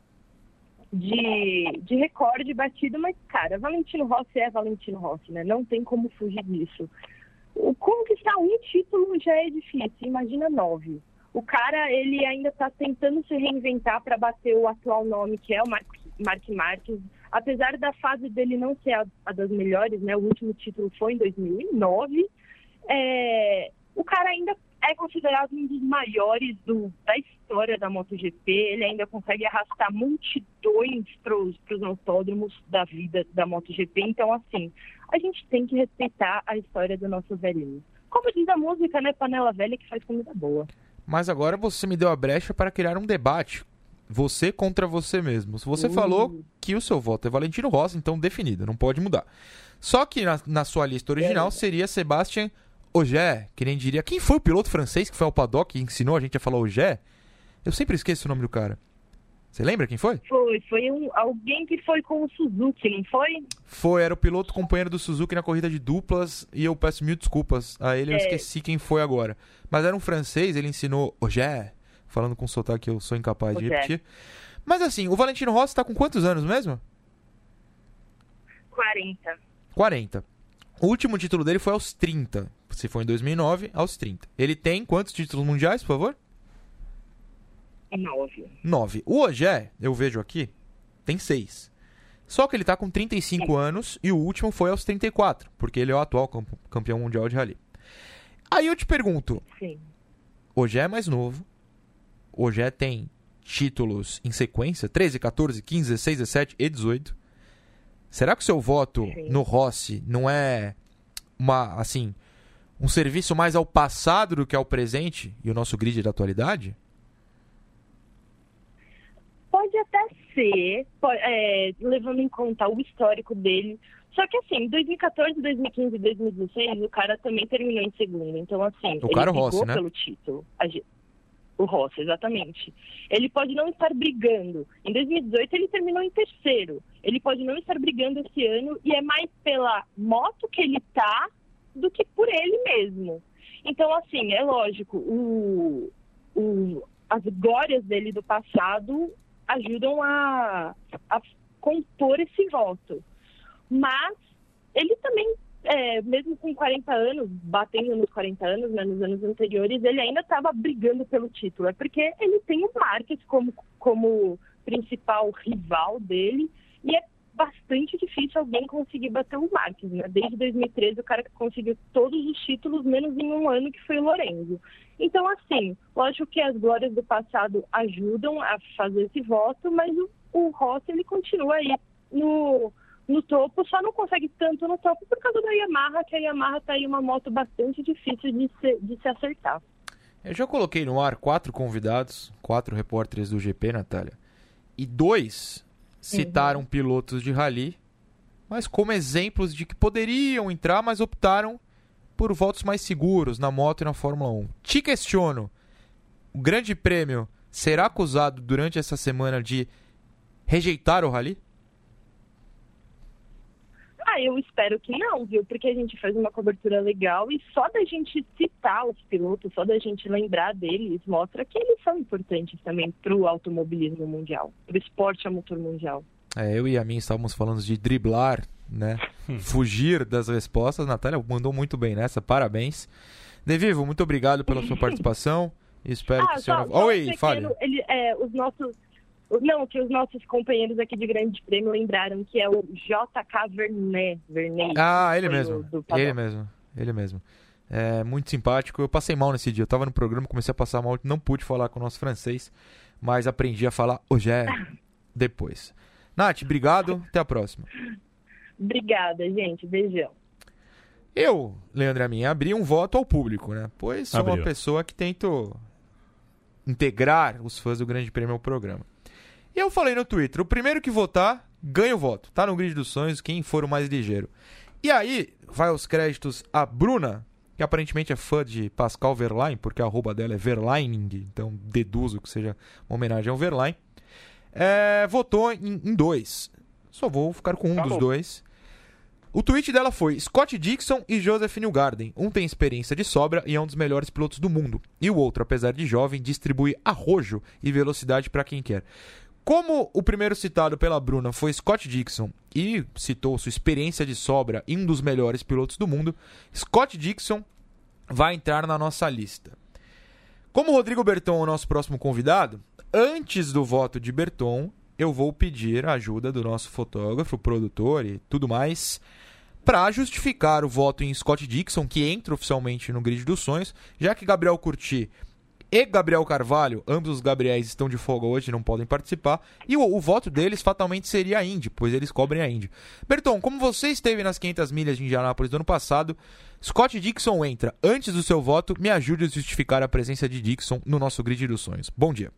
de, de recorde batido, mas, cara, Valentino Rossi é Valentino Rossi, né? Não tem como fugir disso. O conquistar um título já é difícil, imagina nove. O cara, ele ainda está tentando se reinventar para bater o atual nome, que é o Mark, Mark. Apesar da fase dele não ser a, a das melhores, né? O último título foi em 2009. É, o cara ainda é considerado um dos maiores do, da história da MotoGP. Ele ainda consegue arrastar multidões para os autódromos da vida da MotoGP. Então, assim, a gente tem que respeitar a história do nosso velhinho. Como diz a música, né? Panela velha que faz comida boa. Mas agora você me deu a brecha para criar um debate. Você contra você mesmo. Você Uh. falou que o seu voto é Valentino Rossi, então definido, não pode mudar. Só que na, na sua lista original É. seria Sebastian Ogier, que nem diria. Quem foi o piloto francês que foi ao paddock e ensinou a gente a falar Ogier? Eu sempre esqueço o nome do cara. Você lembra quem foi? Foi, foi um, alguém que foi com o Suzuki, não foi? Foi, era o piloto companheiro do Suzuki na corrida de duplas e eu peço mil desculpas a ele, eu É. esqueci quem foi agora. Mas era um francês, ele ensinou Ogier, falando com sotaque que eu sou incapaz de repetir. Mas assim, o Valentino Rossi tá com quantos anos mesmo? 40. 40. O último título dele foi aos 30. Se foi em 2009, aos 30. Ele tem quantos títulos mundiais, por favor? 9. 9. O Ogier, eu vejo aqui, tem 6. Só que ele tá com 35 anos e o último foi aos 34, porque ele é o atual camp- campeão mundial de rally. Aí eu te pergunto, Sim. Ogier é mais novo, Ogier tem títulos em sequência, 13, 14, 15, 16, 17 e 18. Será que o seu voto Sim. no Rossi não é uma, assim, um serviço mais ao passado do que ao presente e o nosso grid da atualidade? Pode até ser, é, levando em conta o histórico dele. Só que assim, 2014, 2015 e 2016, o cara também terminou em segundo. Então, assim, O ele cara é o brigou Rossi, né? pelo título. A O Rossi, exatamente. Ele pode não estar brigando. Em 2018 ele terminou em terceiro. Ele pode não estar brigando esse ano e é mais pela moto que ele tá do que por ele mesmo. Então, assim, é lógico, o, o- as glórias dele do passado ajudam a, a compor esse voto. Mas ele também, é, mesmo com 40 anos, batendo nos 40 anos, né, nos anos anteriores, ele ainda estava brigando pelo título. É porque ele tem o Marques como, como principal rival dele e é bastante difícil alguém conseguir bater o Marques. Né? Desde 2013, o cara que conseguiu todos os títulos, menos em um ano, que foi o Lorenzo. Então, assim, lógico que as glórias do passado ajudam a fazer esse voto, mas o, o Rossi, ele continua aí no, no topo, só não consegue tanto no topo por causa da Yamaha, que a Yamaha tá aí uma moto bastante difícil de se, de se acertar. Eu já coloquei no ar quatro convidados, quatro repórteres do GP, Natália. E dois citaram pilotos de rally, mas como exemplos de que poderiam entrar, mas optaram por votos mais seguros na moto e na Fórmula 1. Te questiono: o Grande Prêmio será acusado durante essa semana de rejeitar o rally? Ah, eu espero que não, viu? Porque a gente faz uma cobertura legal e só da gente citar os pilotos, só da gente lembrar deles, mostra que eles são importantes também para o automobilismo mundial, para o esporte a motor mundial. É, eu e a mim estávamos falando de driblar, né? Fugir das respostas. Natália mandou muito bem nessa, parabéns. Devivo, muito obrigado pela sua *laughs* participação. Espero que Ah, o senhor. só, só Oi, um pequeno, fale. ele, é, os nossos. Não, que os nossos companheiros aqui de Grande Prêmio lembraram que é o JK Vernet. Vernet Ah, ele mesmo. do. Ele mesmo. Ele mesmo. É muito simpático. Eu passei mal nesse dia. Eu tava no programa, comecei a passar mal, não pude falar com o nosso francês, mas aprendi a falar hoje é depois. *laughs* Nath, obrigado. Até a próxima. Obrigada, gente. Beijão. Eu, Leandro Amin, abri um voto ao público, né? Pois sou uma Abriu. pessoa que tento integrar os fãs do Grande Prêmio ao programa. E eu falei no Twitter, o primeiro que votar, ganha o voto. Tá no grid dos sonhos, quem for o mais ligeiro. E aí, vai os créditos a Bruna, que aparentemente é fã de Pascal Verlaine, porque a arroba dela é Verlining, então deduzo que seja uma homenagem ao Verlaine. É, votou em, em dois. Só vou ficar com um Tá dos bom. dois. O tweet dela foi: Scott Dixon e Joseph Newgarden. Um tem experiência de sobra e é um dos melhores pilotos do mundo. E o outro, apesar de jovem, distribui arrojo e velocidade para quem quer. Como o primeiro citado pela Bruna foi Scott Dixon e citou sua experiência de sobra e um dos melhores pilotos do mundo, Scott Dixon vai entrar na nossa lista. Como Rodrigo Berton é o nosso próximo convidado, antes do voto de Berton, eu vou pedir a ajuda do nosso fotógrafo, produtor e tudo mais para justificar o voto em Scott Dixon, que entra oficialmente no grid dos sonhos, já que Gabriel Curti e Gabriel Carvalho, ambos os Gabriéis estão de folga hoje, não podem participar, e o, o voto deles fatalmente seria a Indy, pois eles cobrem a Indy. Berton, como você esteve nas 500 milhas de Indianápolis do ano passado, Scott Dixon entra. Antes do seu voto, me ajude a justificar a presença de Dixon no nosso grid dos sonhos. Bom dia.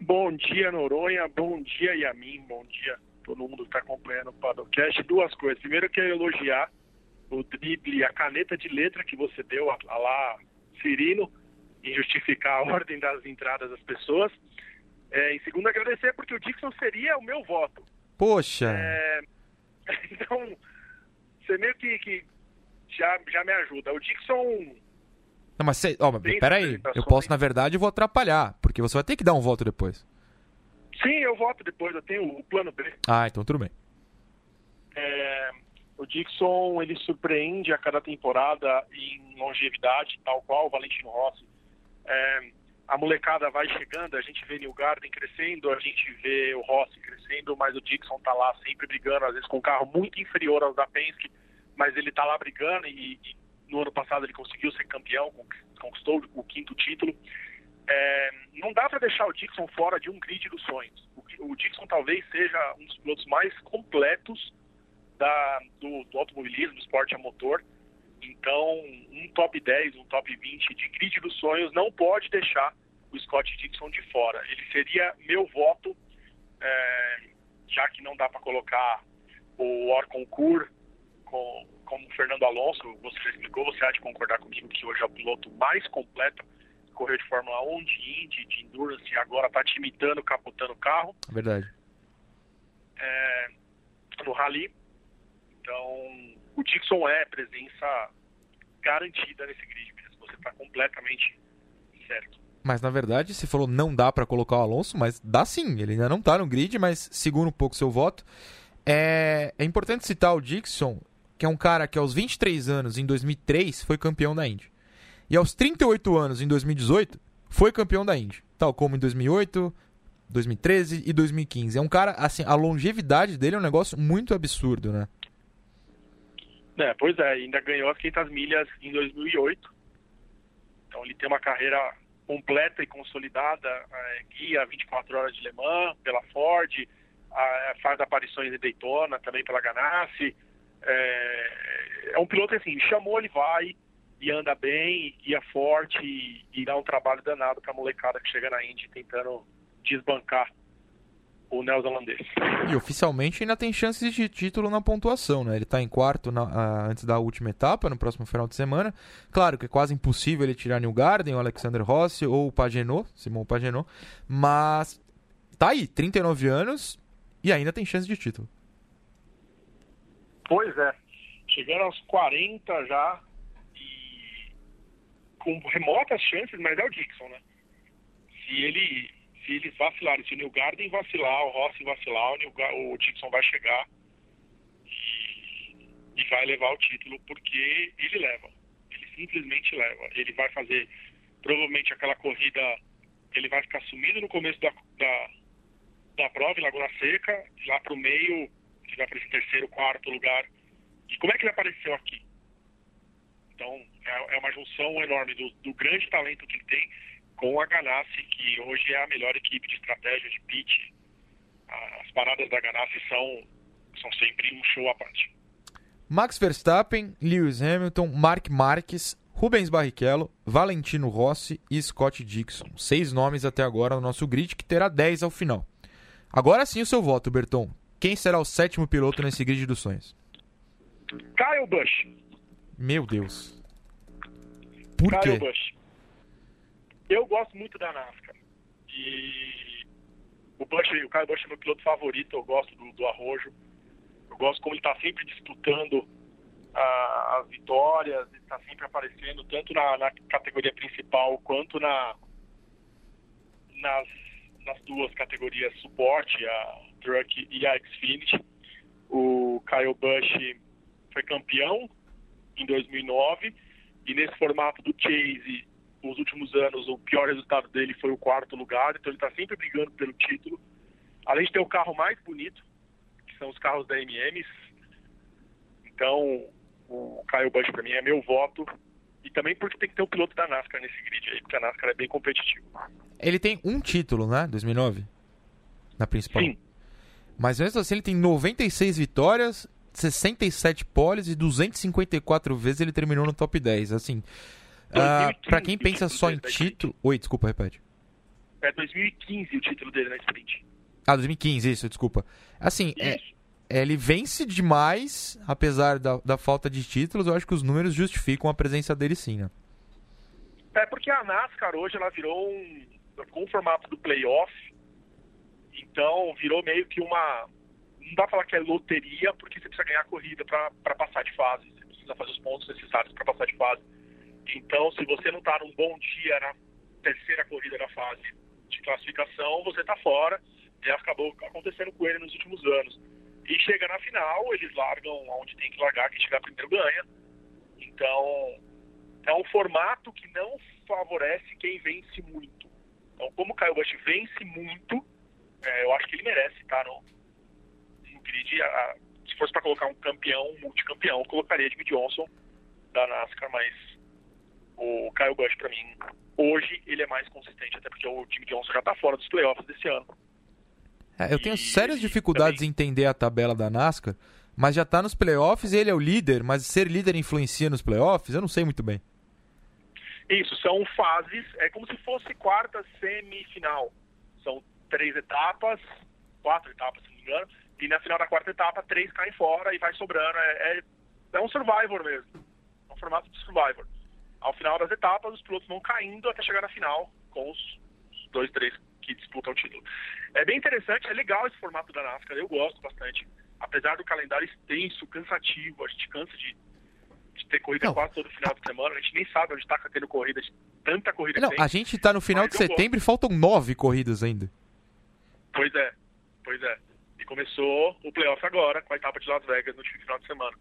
Bom dia, Noronha. Bom dia, Yamin. Bom dia, todo mundo que está acompanhando o Padocast. Duas coisas. Primeiro, eu quero elogiar o drible, a caneta de letra que você deu a, a lá, Cirino, em justificar a *laughs* ordem das entradas das pessoas. É, em segundo, agradecer porque o Dixon seria o meu voto. Poxa, É, *laughs* então, você meio que, que já, já me ajuda. O Dixon não, mas cê, ó, peraí, eu posso, na verdade, vou atrapalhar, porque você vai ter que dar um voto depois. Sim, eu voto depois, eu tenho o plano B. Ah, então tudo bem. É, o Dixon ele surpreende a cada temporada em longevidade, tal qual o Valentino Rossi. É, a molecada vai chegando, a gente vê New Garden crescendo, a gente vê o Rossi crescendo, mas o Dixon tá lá sempre brigando, às vezes com um carro muito inferior aos da Penske, mas ele tá lá brigando e, e no ano passado ele conseguiu ser campeão, conquistou o quinto título. É, não dá para deixar o Dixon fora de um grid dos sonhos. O, o Dixon talvez seja um dos pilotos mais completos da, do, do automobilismo, do esporte a motor. Então, um top 10, um top 20 de grid dos sonhos não pode deixar o Scott Dixon de fora. Ele seria meu voto, é, já que não dá para colocar o Orconcourt com, como Fernando Alonso, você já explicou, você há de concordar comigo que hoje é o piloto mais completo correu de Fórmula 1, de Indy, de Endurance e agora está te imitando, capotando o carro. Verdade. É, no Rally. Então, o Dixon é presença garantida nesse grid mesmo. Você está completamente certo. Mas na verdade, você falou não dá para colocar o Alonso, mas dá sim. Ele ainda não está no grid, mas segura um pouco seu voto. É, é importante citar o Dixon, que é um cara que aos 23 anos, em 2003, foi campeão da Indy. E aos 38 anos, em 2018, foi campeão da Indy. Tal como em 2008, 2013 e 2015. É um cara, assim, a longevidade dele é um negócio muito absurdo, né? É, pois é, ainda ganhou as 500 milhas em 2008. Então ele tem uma carreira completa e consolidada, é, guia 24 horas de Le Mans pela Ford, a, faz aparições em Daytona também pela Ganassi. É, é um piloto assim, chamou, ele vai e anda bem, e é forte e, e dá um trabalho danado para a molecada que chega na Indy tentando desbancar o neozelandês. E oficialmente ainda tem chances de título na pontuação, né? Ele está em quarto na, uh, antes da última etapa, no próximo final de semana. Claro que é quase impossível ele tirar New Garden, o Alexander Rossi ou o Pagenot, Simon Pagenot, mas tá aí, 39 anos e ainda tem chance de título. Pois é. Chegando aos 40 já e com remotas chances, mas é o Dixon, né? Se ele se eles vacilarem, se o New vacilar, o Rossi vacilar, o, New, o Dixon vai chegar e, e, vai levar o título porque ele leva. Ele simplesmente leva. Ele vai fazer provavelmente aquela corrida, ele vai ficar sumido no começo da, da, da prova em Laguna Seca, lá para o meio, ele vai para esse terceiro, quarto lugar. E como é que ele apareceu aqui? Então, é, é uma junção enorme do, do grande talento que ele tem com a Ganassi, que hoje é a melhor equipe de estratégia de pitch. As paradas da Ganassi são, são sempre um show à parte. Max Verstappen, Lewis Hamilton, Mark Marques, Rubens Barrichello, Valentino Rossi e Scott Dixon. Seis nomes até agora no nosso grid, que terá dez ao final. Agora sim o seu voto, Berton. Quem será o sétimo piloto nesse grid dos sonhos? Kyle Busch. Meu Deus. Por Kyle quê? Busch. Eu gosto muito da NASCAR. E o Bush, o Kyle Busch é meu piloto favorito, eu gosto do, do Arrojo. Eu gosto como ele está sempre disputando as vitórias, ele está sempre aparecendo, tanto na, na, categoria principal quanto na, nas, nas duas categorias suporte, a Truck e a Xfinity. O Kyle Busch foi campeão em 2009 e nesse formato do Chase nos últimos anos, o pior resultado dele foi o quarto lugar, então ele está sempre brigando pelo título. Além de ter o carro mais bonito, que são os carros da MMs. Então, o Caio Busch para mim é meu voto. E também porque tem que ter um piloto da NASCAR nesse grid aí, porque a NASCAR é bem competitiva. Ele tem um título, né? 2009? Na principal. Sim. Mas mesmo assim, ele tem 96 vitórias, 67 poles e 254 vezes ele terminou no top 10. Assim, Uh, para quem pensa só em título. Oi, desculpa, repete. É 2015 o título dele na sprint. Ah, 2015, isso, desculpa. Assim, é, ele vence demais, apesar da, da falta de títulos. Eu acho que os números justificam a presença dele sim, né? É porque a NASCAR hoje ela virou um. com o formato do playoff. Então virou meio que uma. Não dá pra falar que é loteria, porque você precisa ganhar a corrida para passar de fase. Você precisa fazer os pontos necessários para passar de fase. Então, se você não está num bom dia na terceira corrida da fase de classificação, você está fora. E acabou acontecendo com ele nos últimos anos. E chega na final, eles largam onde tem que largar, quem chegar primeiro ganha. Então, é um formato que não favorece quem vence muito. Então, como o Kyle Busch vence muito, é, eu acho que ele merece estar no, no grid. A, se fosse para colocar um campeão, um multicampeão, eu colocaria Jimmy Johnson da NASCAR, mas o Kyle Busch, para mim, hoje ele é mais consistente, até porque o Jimmy Johnson já está fora dos playoffs desse ano. É, eu tenho sérias dificuldades também... em entender a tabela da NASCAR, mas já está nos playoffs, ele é o líder, mas ser líder influencia nos playoffs? Eu não sei muito bem. Isso, são fases, é como se fosse quarta semifinal. São três etapas, quatro etapas, se não me engano, e na final da quarta etapa, três caem fora e vai sobrando. É, é, é um survivor mesmo. É um formato de survivor. Ao final das etapas, os pilotos vão caindo até chegar na final com os, dois, três que disputam o título. É bem interessante, é legal esse formato da NASCAR, eu gosto bastante. Apesar do calendário extenso, cansativo, a gente cansa de, de ter corrida não. quase todo final de semana, a gente nem sabe onde está tendo corrida, tanta corrida Não, a gente está no final de setembro gosto. e faltam nove corridas ainda. Pois é, pois é. E começou o playoff agora, com a etapa de Las Vegas no final de semana.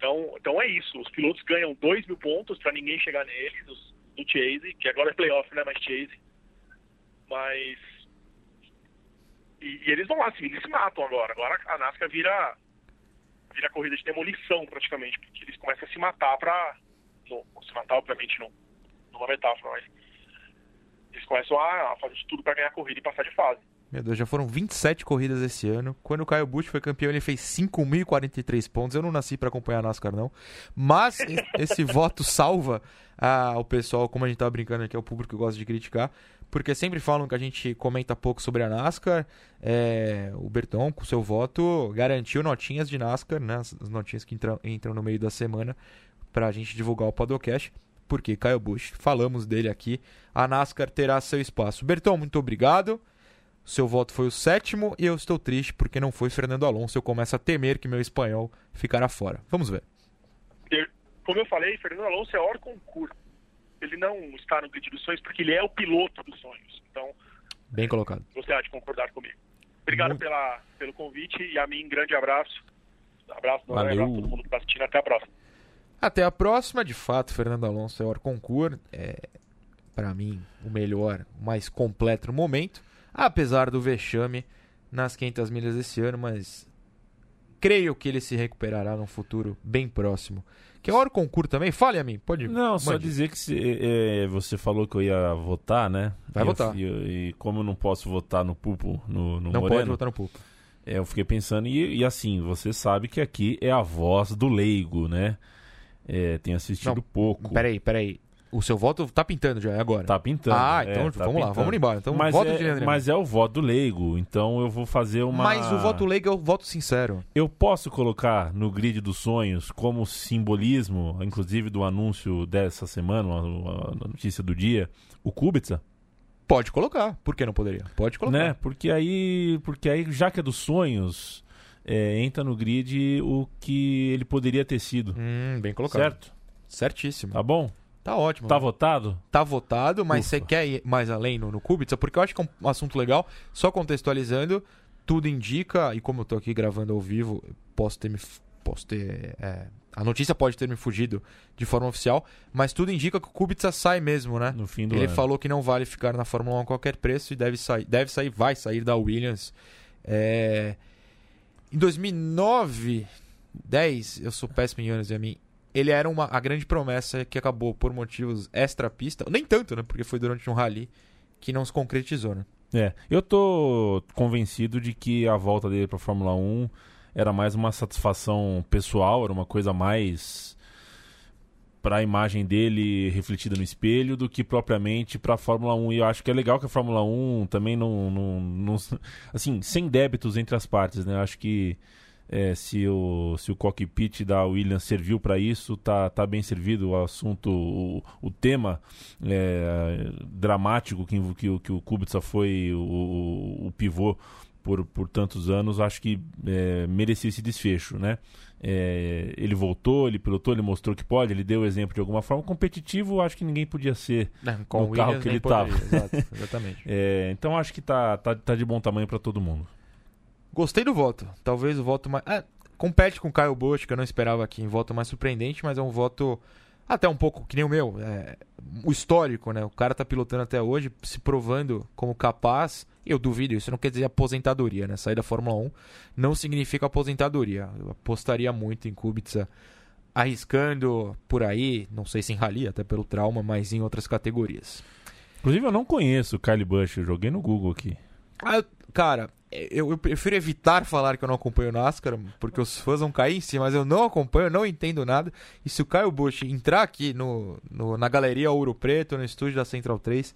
Então, então é isso. Os pilotos ganham 2 mil pontos para ninguém chegar neles, os, do Chase, que agora é playoff, não é mais Chase. Mas. E, e, eles vão lá, assim, eles se matam agora. Agora a NASCAR vira, vira corrida de demolição, praticamente, porque eles começam a se matar para. Se matar, obviamente, não, numa metáfora, mas. Eles começam a, a fazer de tudo para ganhar a corrida e passar de fase. Meu Deus, já foram 27 corridas esse ano. Quando o Caio Busch foi campeão, ele fez 5.043 pontos. Eu não nasci para acompanhar a NASCAR, não. Mas esse voto salva ah, o pessoal, como a gente tá brincando aqui, é o público que gosta de criticar. Porque sempre falam que a gente comenta pouco sobre a NASCAR. É, o Berton, com seu voto, garantiu notinhas de NASCAR, né? As notinhas que entram, entram no meio da semana, para a gente divulgar o podcast porque Caio Busch, falamos dele aqui, a NASCAR terá seu espaço. Berton, muito obrigado. Seu voto foi o sétimo e eu estou triste porque não foi Fernando Alonso. Eu começo a temer que meu espanhol ficará fora. Vamos ver. Como eu falei, Fernando Alonso é hors concurso. Ele não está no grid dos sonhos porque ele é o piloto dos sonhos. Então, bem colocado. Você há de concordar comigo. Obrigado Muito... pela, pelo convite e a mim, grande abraço. Abraço, não Valeu. abraço todo mundo que está assistindo. Até a próxima. Até a próxima. De fato, Fernando Alonso é hors concurso. É, para mim, o melhor, o mais completo no momento apesar do vexame nas 500 milhas desse ano, mas creio que ele se recuperará num futuro bem próximo. Que é hora concurso também? Fale a mim, pode Não, só dizer que se, é, você falou que eu ia votar, né? Vai e votar. Eu, e, como eu não posso votar no Pupo, no, no Não Moreno, pode votar no Pupo. É, eu fiquei pensando, e, e, assim, você sabe que aqui é a voz do leigo, né? É, tem assistido não, pouco. Peraí, peraí. O seu voto tá pintando já, é agora? Tá pintando. Ah, então é, tá vamos pintando. lá, vamos embora. Então, mas, voto é, de mas é o voto leigo, então eu vou fazer uma. Mas o voto leigo é o voto sincero. Eu posso colocar no grid dos sonhos como simbolismo, inclusive do anúncio dessa semana, a notícia do dia, o Kubica? Pode colocar. Por que não poderia? Pode colocar. Né? Porque aí, porque aí já que é dos sonhos, é, entra no grid o que ele poderia ter sido. Hum, bem colocado. Certo? Certíssimo. Tá bom? Tá ótimo. Tá votado? Tá votado, mas você quer ir mais além no, no Kubica? Porque eu acho que é um assunto legal. Só contextualizando, tudo indica, e como eu tô aqui gravando ao vivo, posso ter me. Posso ter. É, a notícia pode ter me fugido de forma oficial, mas tudo indica que o Kubica sai mesmo, né? No fim do Ele ano. falou que não vale ficar na Fórmula 1 a qualquer preço e deve sair, deve sair, vai sair da Williams. É... Em 2009, 10, eu sou péssimo em anos e a mim ele era uma, a grande promessa que acabou por motivos extra-pista. Nem tanto, né? Porque foi durante um rally que não se concretizou, né? É, eu tô convencido de que a volta dele para Fórmula 1 era mais uma satisfação pessoal, era uma coisa mais para a imagem dele refletida no espelho do que propriamente para a Fórmula 1. E eu acho que é legal que a Fórmula 1 também não, não, não assim, sem débitos entre as partes, né? Eu acho que é, se, o, se o cockpit da Williams serviu para isso, tá, tá bem servido. O assunto, o, o tema é, dramático que, que, que o Kubica foi o, o pivô por, por tantos anos, acho que é, merecia esse desfecho, né? É, ele voltou, ele pilotou, ele mostrou que pode, ele deu exemplo de alguma forma. Competitivo, acho que ninguém podia ser Não, com o carro que ele estava. Exatamente. *laughs* é, então acho que tá, tá, tá de bom tamanho para todo mundo. Gostei do voto. Talvez o voto mais. Ah, compete com o Caio Bush, que eu não esperava aqui em voto mais surpreendente, mas é um voto até um pouco que nem o meu. É, o histórico, né? O cara tá pilotando até hoje, se provando como capaz. Eu duvido, isso não quer dizer aposentadoria, né? Sair da Fórmula 1 não significa aposentadoria. Eu apostaria muito em Kubica arriscando por aí, não sei se em rally, até pelo trauma, mas em outras categorias. Inclusive, eu não conheço o Kyle Busch, eu joguei no Google aqui. Ah, cara, eu, eu, prefiro evitar falar que eu não acompanho NASCAR, porque os fãs vão cair em si, mas eu não acompanho, não entendo nada. E se o Kyle Busch entrar aqui no, no, na Galeria Ouro Preto, no estúdio da Central 3,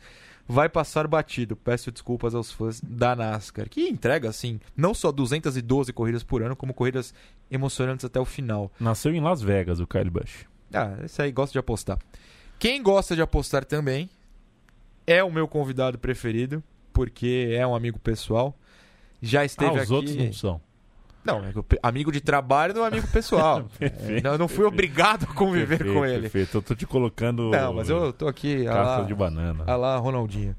vai passar batido. Peço desculpas aos fãs da NASCAR, que entrega, assim, não só 212 corridas por ano, como corridas emocionantes até o final. Nasceu em Las Vegas, o Kyle Busch. Ah, esse aí gosta de apostar. Quem gosta de apostar também é o meu convidado preferido, porque é um amigo pessoal. Já esteve ah, os aqui. outros não são. Não, é amigo de trabalho não é amigo pessoal. *laughs* é, eu não fui obrigado a conviver perfeito, com ele. Perfeito, eu tô te colocando. Não, mas eu tô aqui. Casca lá, de banana. A lá, Ronaldinho.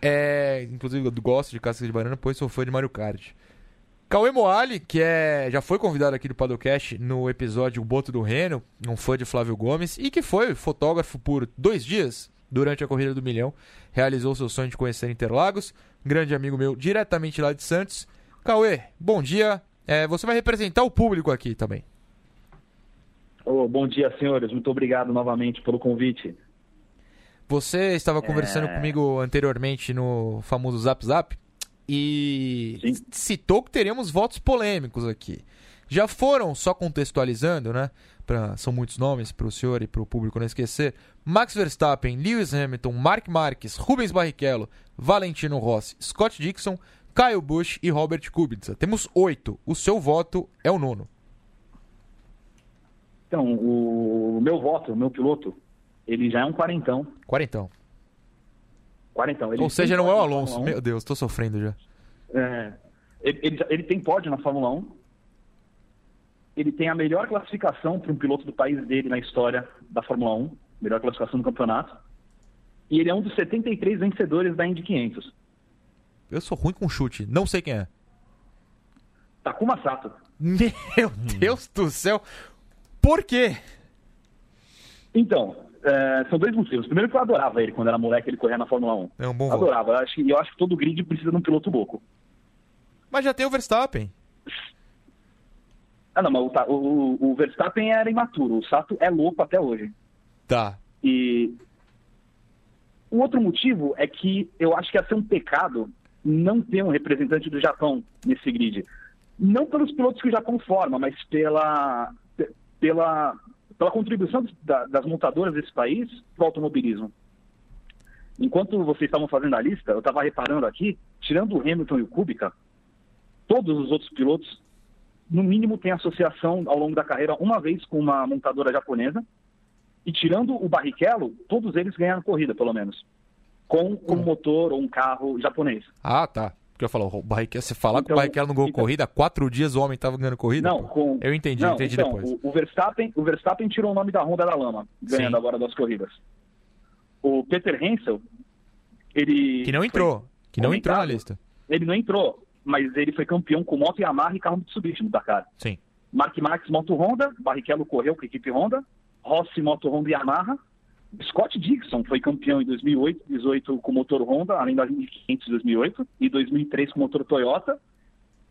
É, inclusive, eu gosto de casca de banana, pois sou fã de Mario Kart. Cauê Moali, que é, já foi convidado aqui do Padocast no episódio O Boto do Reno, um fã de Flávio Gomes, e que foi fotógrafo por dois dias durante a Corrida do Milhão. Realizou seu sonho de conhecer Interlagos. Grande amigo meu, diretamente lá de Santos. Cauê, bom dia. É, você vai representar o público aqui também. Oh, bom dia, senhores. Muito obrigado novamente pelo convite. Você estava conversando é... comigo anteriormente no famoso Zap Zap e Sim. citou que teríamos votos polêmicos aqui. Já foram, só contextualizando, né? Pra, são muitos nomes para o senhor e para o público não esquecer. Max Verstappen, Lewis Hamilton, Mark Marques, Rubens Barrichello, Valentino Rossi, Scott Dixon, Kyle Busch e Robert Kubica. Temos oito. O seu voto é o nono. Então, o meu voto, o meu piloto, ele já é um quarentão. Quarentão. Quarentão. Ele Ou seja, não é o Alonso. Meu Deus, estou sofrendo já. É, ele, ele, ele, tem pódio na Fórmula 1. Ele tem a melhor classificação para um piloto do país dele na história da Fórmula 1. Melhor classificação do campeonato. E ele é um dos 73 vencedores da Indy 500. Eu sou ruim com chute. Não sei quem é. Takuma Sato. *laughs* Meu Deus do céu. Por quê? Então, é, são dois motivos. Primeiro que eu adorava ele quando era moleque, ele corria na Fórmula 1. É um bom Adorava. Eu acho, eu acho que todo grid precisa de um piloto louco. Mas já tem o Verstappen. Ah, não, mas o, o, o Verstappen era imaturo. O Sato é louco até hoje. Tá. E o outro motivo é que eu acho que ia ser um pecado não ter um representante do Japão nesse grid. Não pelos pilotos que o Japão forma, mas pela, pela, pela contribuição das montadoras desse país para o automobilismo. Enquanto vocês estavam fazendo a lista, eu estava reparando aqui, tirando o Hamilton e o Kubica, todos os outros pilotos, no mínimo, têm associação ao longo da carreira uma vez com uma montadora japonesa, e tirando o Barrichello, todos eles ganharam corrida, pelo menos com um motor ou um carro japonês. Ah, tá. Porque eu falo, o Barrichello, você falar então, que o Barrichello não ganhou então, corrida, quatro dias o homem estava ganhando corrida? Não, com... Eu entendi, não, entendi então, depois. O, o, Verstappen, o Verstappen tirou o nome da Honda da Lama, ganhando Sim. agora das corridas. O Peter Hensel, ele... Que não entrou, que não entrou na lista. Ele não entrou, mas ele foi campeão com moto Yamaha e carro Mitsubishi no Dakar. Sim. Mark Marques, moto Honda, Barrichello correu com a equipe Honda, Rossi, moto Honda e Yamaha, Scott Dixon foi campeão em 2008, 2018 com motor Honda, além da 1500 de 2008, e 2003 com motor Toyota.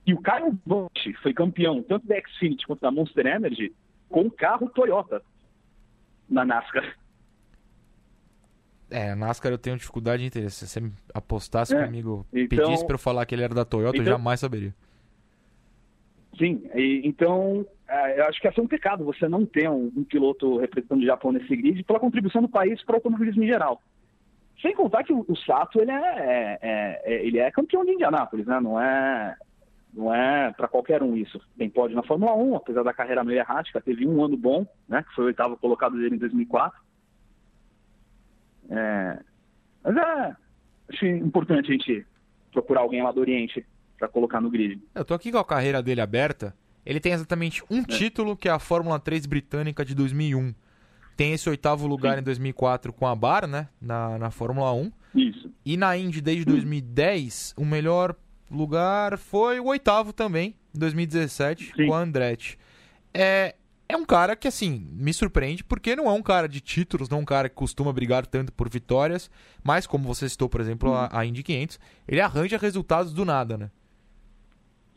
E o Kyle Busch foi campeão tanto da Xfinity quanto da Monster Energy com o carro Toyota na NASCAR. É, NASCAR eu tenho dificuldade de interesse. Se você apostasse é, comigo, então, pedisse para eu falar que ele era da Toyota, então, eu jamais saberia. Sim, e, então é, eu acho que é um pecado você não ter um, um, piloto representando o Japão nesse grid pela contribuição do país para o automobilismo em geral. Sem contar que o, o Sato ele é, é, é, é ele é campeão de Indianápolis, né? Não é não é para qualquer um isso. Tem pódio na Fórmula 1, apesar da carreira meio errática, teve um ano bom, né? Que foi o oitavo colocado dele em 2004. É, mas é acho importante a gente procurar alguém lá do Oriente para colocar no grid. Eu tô aqui com a carreira dele aberta. Ele tem exatamente um é. título, que é a Fórmula 3 britânica de 2001. Tem esse oitavo lugar Sim. em 2004 com a Bar, né? Na, na Fórmula 1. Isso. E na Indy desde 2010, o melhor lugar foi o oitavo também, em 2017, Sim. com a Andretti. É, é um cara que, assim, me surpreende, porque não é um cara de títulos, não é um cara que costuma brigar tanto por vitórias, mas, como você citou, por exemplo, a, a Indy 500, ele arranja resultados do nada, né?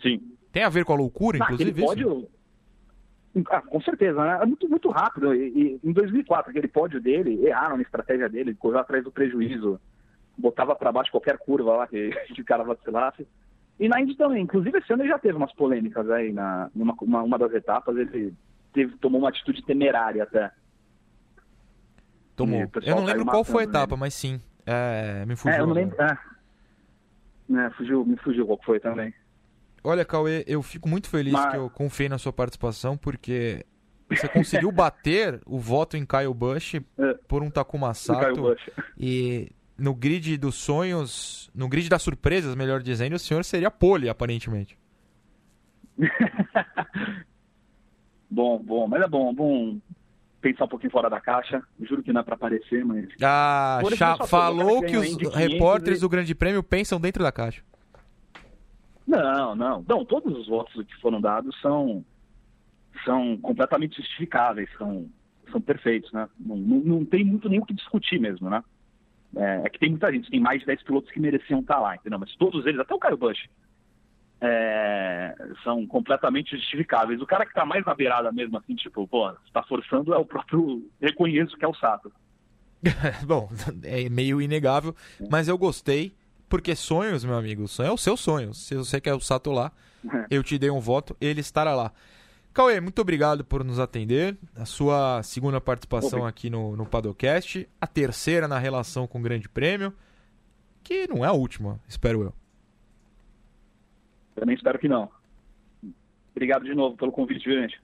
Sim. Tem a ver com a loucura, ah, inclusive? Pode... Ah, com certeza, né? É muito, muito rápido. E, e, em 2004, aquele pódio dele, erraram na estratégia dele, correu atrás do prejuízo, botava para baixo qualquer curva lá que, *laughs* que o cara vacilasse. E na Indy também, inclusive esse ano ele já teve umas polêmicas aí, na, numa uma, uma das etapas, ele teve, tomou uma atitude temerária até. Tomou. Eu não lembro qual foi a etapa, mas sim. É, me fugiu. É, eu não lembro. É. É, fugiu, me fugiu qual foi também. Olha, Cauê, eu fico muito feliz Mas... que eu confiei na sua participação, porque você conseguiu *laughs* bater o voto em Kyle Busch é. por um Takuma Sato. *laughs* E no grid dos sonhos, no grid das surpresas, melhor dizendo, o senhor seria pole, aparentemente. *laughs* bom, bom, mas é bom, bom pensar um pouquinho fora da caixa. Juro que não é para aparecer, mas. Ah, falou que os repórteres e... do Grande Prêmio pensam dentro da caixa. Não, não. Não, todos os votos que foram dados são, são completamente justificáveis, são, são perfeitos, né? Não, não, não tem muito nem o que discutir mesmo, né? É, é, que tem muita gente, tem mais de 10 pilotos que mereciam estar lá, entendeu? Mas todos eles, até o Caio Bush, é, são completamente justificáveis. O cara que está mais na beirada mesmo, assim, tipo, pô, está forçando é o próprio *laughs* reconheço que é o Sato. *laughs* Bom, *laughs* é meio inegável, mas eu gostei porque sonhos, meu amigo, sonho é o seu sonho. Se você quer o Sato lá, é. eu te dei um voto, ele estará lá. Cauê, muito obrigado por nos atender. A sua segunda participação aqui no, no Padocast. A terceira na relação com o Grande Prêmio. Que não é a última, espero eu. Também espero que não. Obrigado de novo pelo convite, gente.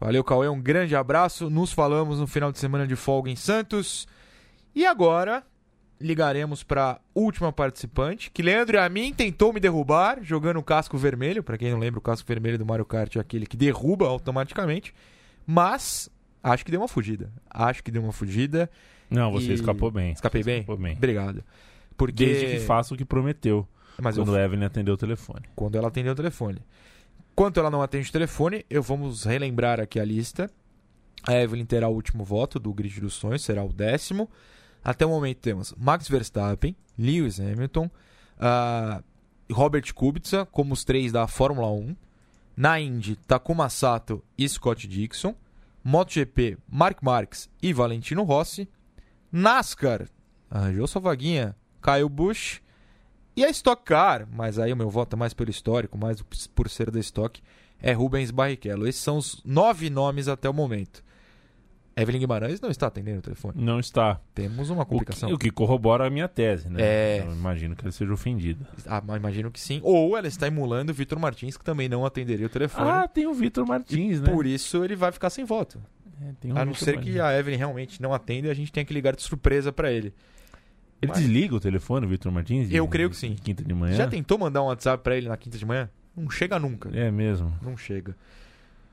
Valeu, Cauê. Um grande abraço. Nos falamos no final de semana de folga em Santos. E agora, ligaremos para última participante, que Leandro e a mim tentou me derrubar jogando o casco vermelho. Para quem não lembra, o casco vermelho do Mario Kart é aquele que derruba automaticamente. Mas acho que deu uma fugida. Acho que deu uma fugida. Não, você e... escapou bem. Escapei bem? Escapou bem. Obrigado. Porque... Desde que faça o que prometeu. Mas quando eu... Evelyn atendeu o telefone. Quando ela atendeu o telefone. Enquanto ela não atende o telefone, eu vamos relembrar aqui a lista. A Evelyn terá o último voto do Grid dos Sonhos, será o décimo. Até o momento temos Max Verstappen, Lewis Hamilton, uh, Robert Kubica como os três da Fórmula 1. Na Indy, Takuma Sato e Scott Dixon. MotoGP, Mark Marques e Valentino Rossi. NASCAR, arranjou sua vaguinha, Kyle Busch. E a Stock Car, mas aí o meu voto é mais pelo histórico, mais por ser da Stock, é Rubens Barrichello. Esses são os nove nomes até o momento. Evelyn Guimarães não está atendendo o telefone. Não está. Temos uma complicação. O que, o que corrobora a minha tese, né? É... Eu imagino que ela seja ofendida. Ah, imagino que sim. Ou ela está emulando o Vitor Martins, que também não atenderia o telefone. Ah, tem o Vitor Martins, né? Por isso ele vai ficar sem voto. É, um a não ser que a Evelyn realmente não atenda e a gente tenha que ligar de surpresa para ele. Ele Mas... desliga o telefone, o Vitor Martins? Eu creio que sim. Quinta de manhã? Já tentou mandar um WhatsApp para ele na quinta de manhã? Não chega nunca. É mesmo. Não chega.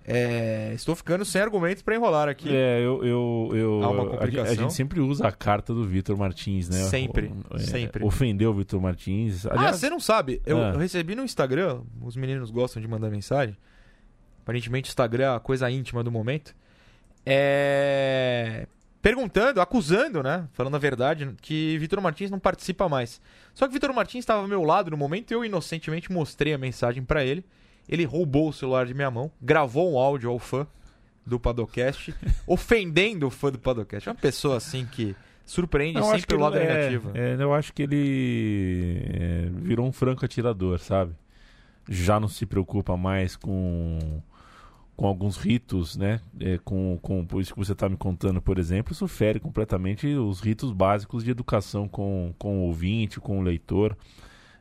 É, estou ficando sem argumentos para enrolar aqui. É, eu. eu, eu Há uma complicação. A, a gente sempre usa a carta do Vitor Martins, né? Sempre. É, sempre. Ofendeu o Vitor Martins. Ah, Aliás, ah, você não sabe. Eu, ah. eu, recebi no Instagram, os meninos gostam de mandar mensagem. Aparentemente, o Instagram é a coisa íntima do momento. É. Perguntando, acusando, né? Falando a verdade, que Vitor Martins não participa mais. Só que Vitor Martins estava ao meu lado no momento e eu inocentemente mostrei a mensagem para ele. Ele roubou o celular de minha mão, gravou um áudio ao fã do Padocast, *laughs* ofendendo o fã do Padocast. É uma pessoa assim que surpreende não, sempre pelo lado é, negativo. É, eu acho que ele é, virou um franco atirador, sabe? Já não se preocupa mais com com alguns ritos, né? É, com, com por isso que você está me contando, por exemplo, isso fere completamente os ritos básicos de educação com, com o ouvinte, com o leitor.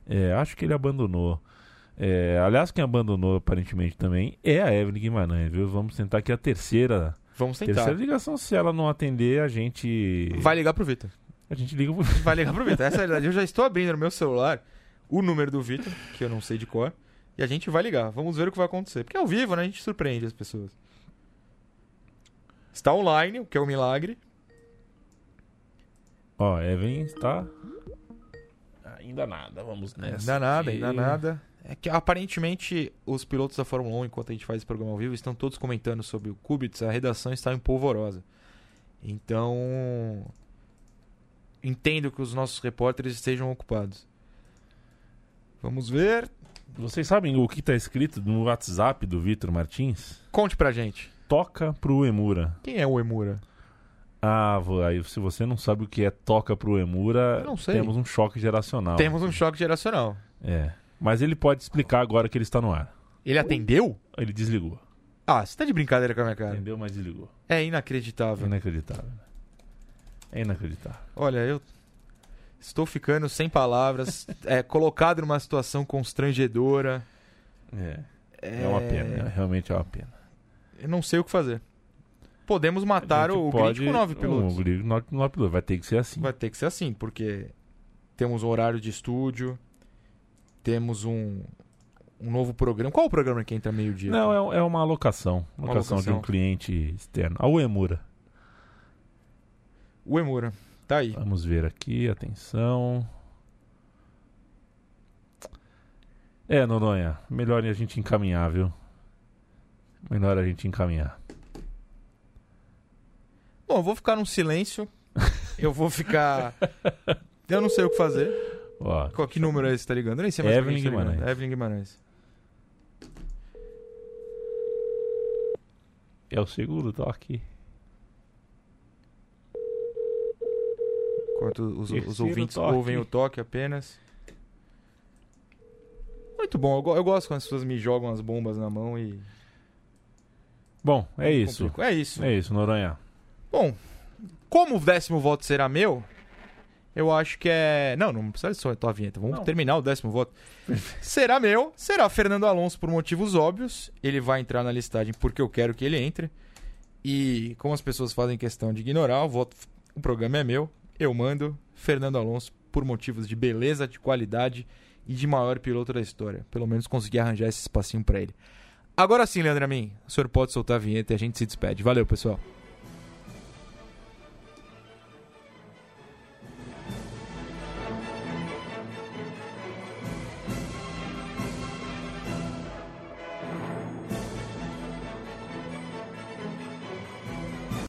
É, acho que ele abandonou. É, aliás, quem abandonou aparentemente também é a Evelyn Guimarães, viu? Vamos tentar aqui a terceira. Vamos tentar. Terceira ligação. Se ela não atender, a gente. Vai ligar pro Vitor. A gente liga pro Vai ligar pro Vitor. Essa é a verdade. Eu já estou abrindo no meu celular o número do Vitor, que eu não sei de cor. E a gente vai ligar. Vamos ver o que vai acontecer. Porque ao vivo, né? A gente surpreende as pessoas. Está online, o que é um milagre. Ó, Evelyn está. Ainda nada, vamos nessa. Ainda nada, ainda nada. É que aparentemente os pilotos da Fórmula 1, enquanto a gente faz esse programa ao vivo, estão todos comentando sobre o Kubica, a redação está empolvorosa. Então, entendo que os nossos repórteres estejam ocupados. Vamos ver. Vocês sabem o que está escrito no WhatsApp do Vitor Martins? Conte pra gente. toca pro Emura. Quem é o Emura? Ah, aí se você não sabe o que é toca pro Emura, Eu não sei. temos um choque geracional. Temos um choque geracional. É. Mas ele pode explicar agora que ele está no ar. Ele atendeu? Ele desligou. Ah, você tá de brincadeira com a minha cara. Entendeu? Mas desligou. É inacreditável. inacreditável. É inacreditável. Olha, eu estou ficando sem palavras, é, colocado numa situação constrangedora. É. É uma pena. Realmente é uma pena. Eu não sei o que fazer. Podemos matar o pode- grid com nove pilotos. O grid com nove, pilotos. Vai ter que ser assim. Vai ter que ser assim, porque temos um horário de estúdio, temos um, um novo programa. Qual o programa que entra meio-dia? Não, é, é uma alocação. Uma Alocação de alocação. um cliente externo. A Uemura. O Emura. Tá aí. Vamos ver aqui, atenção. É, Noronha, melhor a gente encaminhar, viu? Melhor a gente encaminhar. Bom, eu vou ficar num silêncio. Eu vou ficar. Eu não sei o que fazer. Ó, Qual que número é esse tá ligando? Eu nem sei mais Evelyn tá. Guimarães. Evelyn Guimarães. é o segundo toque. Enquanto os, os ouvintes toque. ouvem o toque apenas. Muito bom. Eu, eu gosto quando as pessoas me jogam as bombas na mão e. Bom, é isso. complicam. É isso. É isso, Noronha. Bom, como o décimo voto será meu, eu acho que é. Não, não precisa só a vinheta. Vamos Não. terminar o décimo voto. será meu, será Fernando Alonso por motivos óbvios. Ele vai entrar na listagem porque eu quero que ele entre. E como as pessoas fazem questão de ignorar, o voto, o programa é meu. Eu mando Fernando Alonso por motivos de beleza, de qualidade e de maior piloto da história. Pelo menos consegui arranjar esse espacinho pra ele. Agora sim, Leandro Amin, o senhor pode soltar a vinheta e a gente se despede. Valeu, pessoal.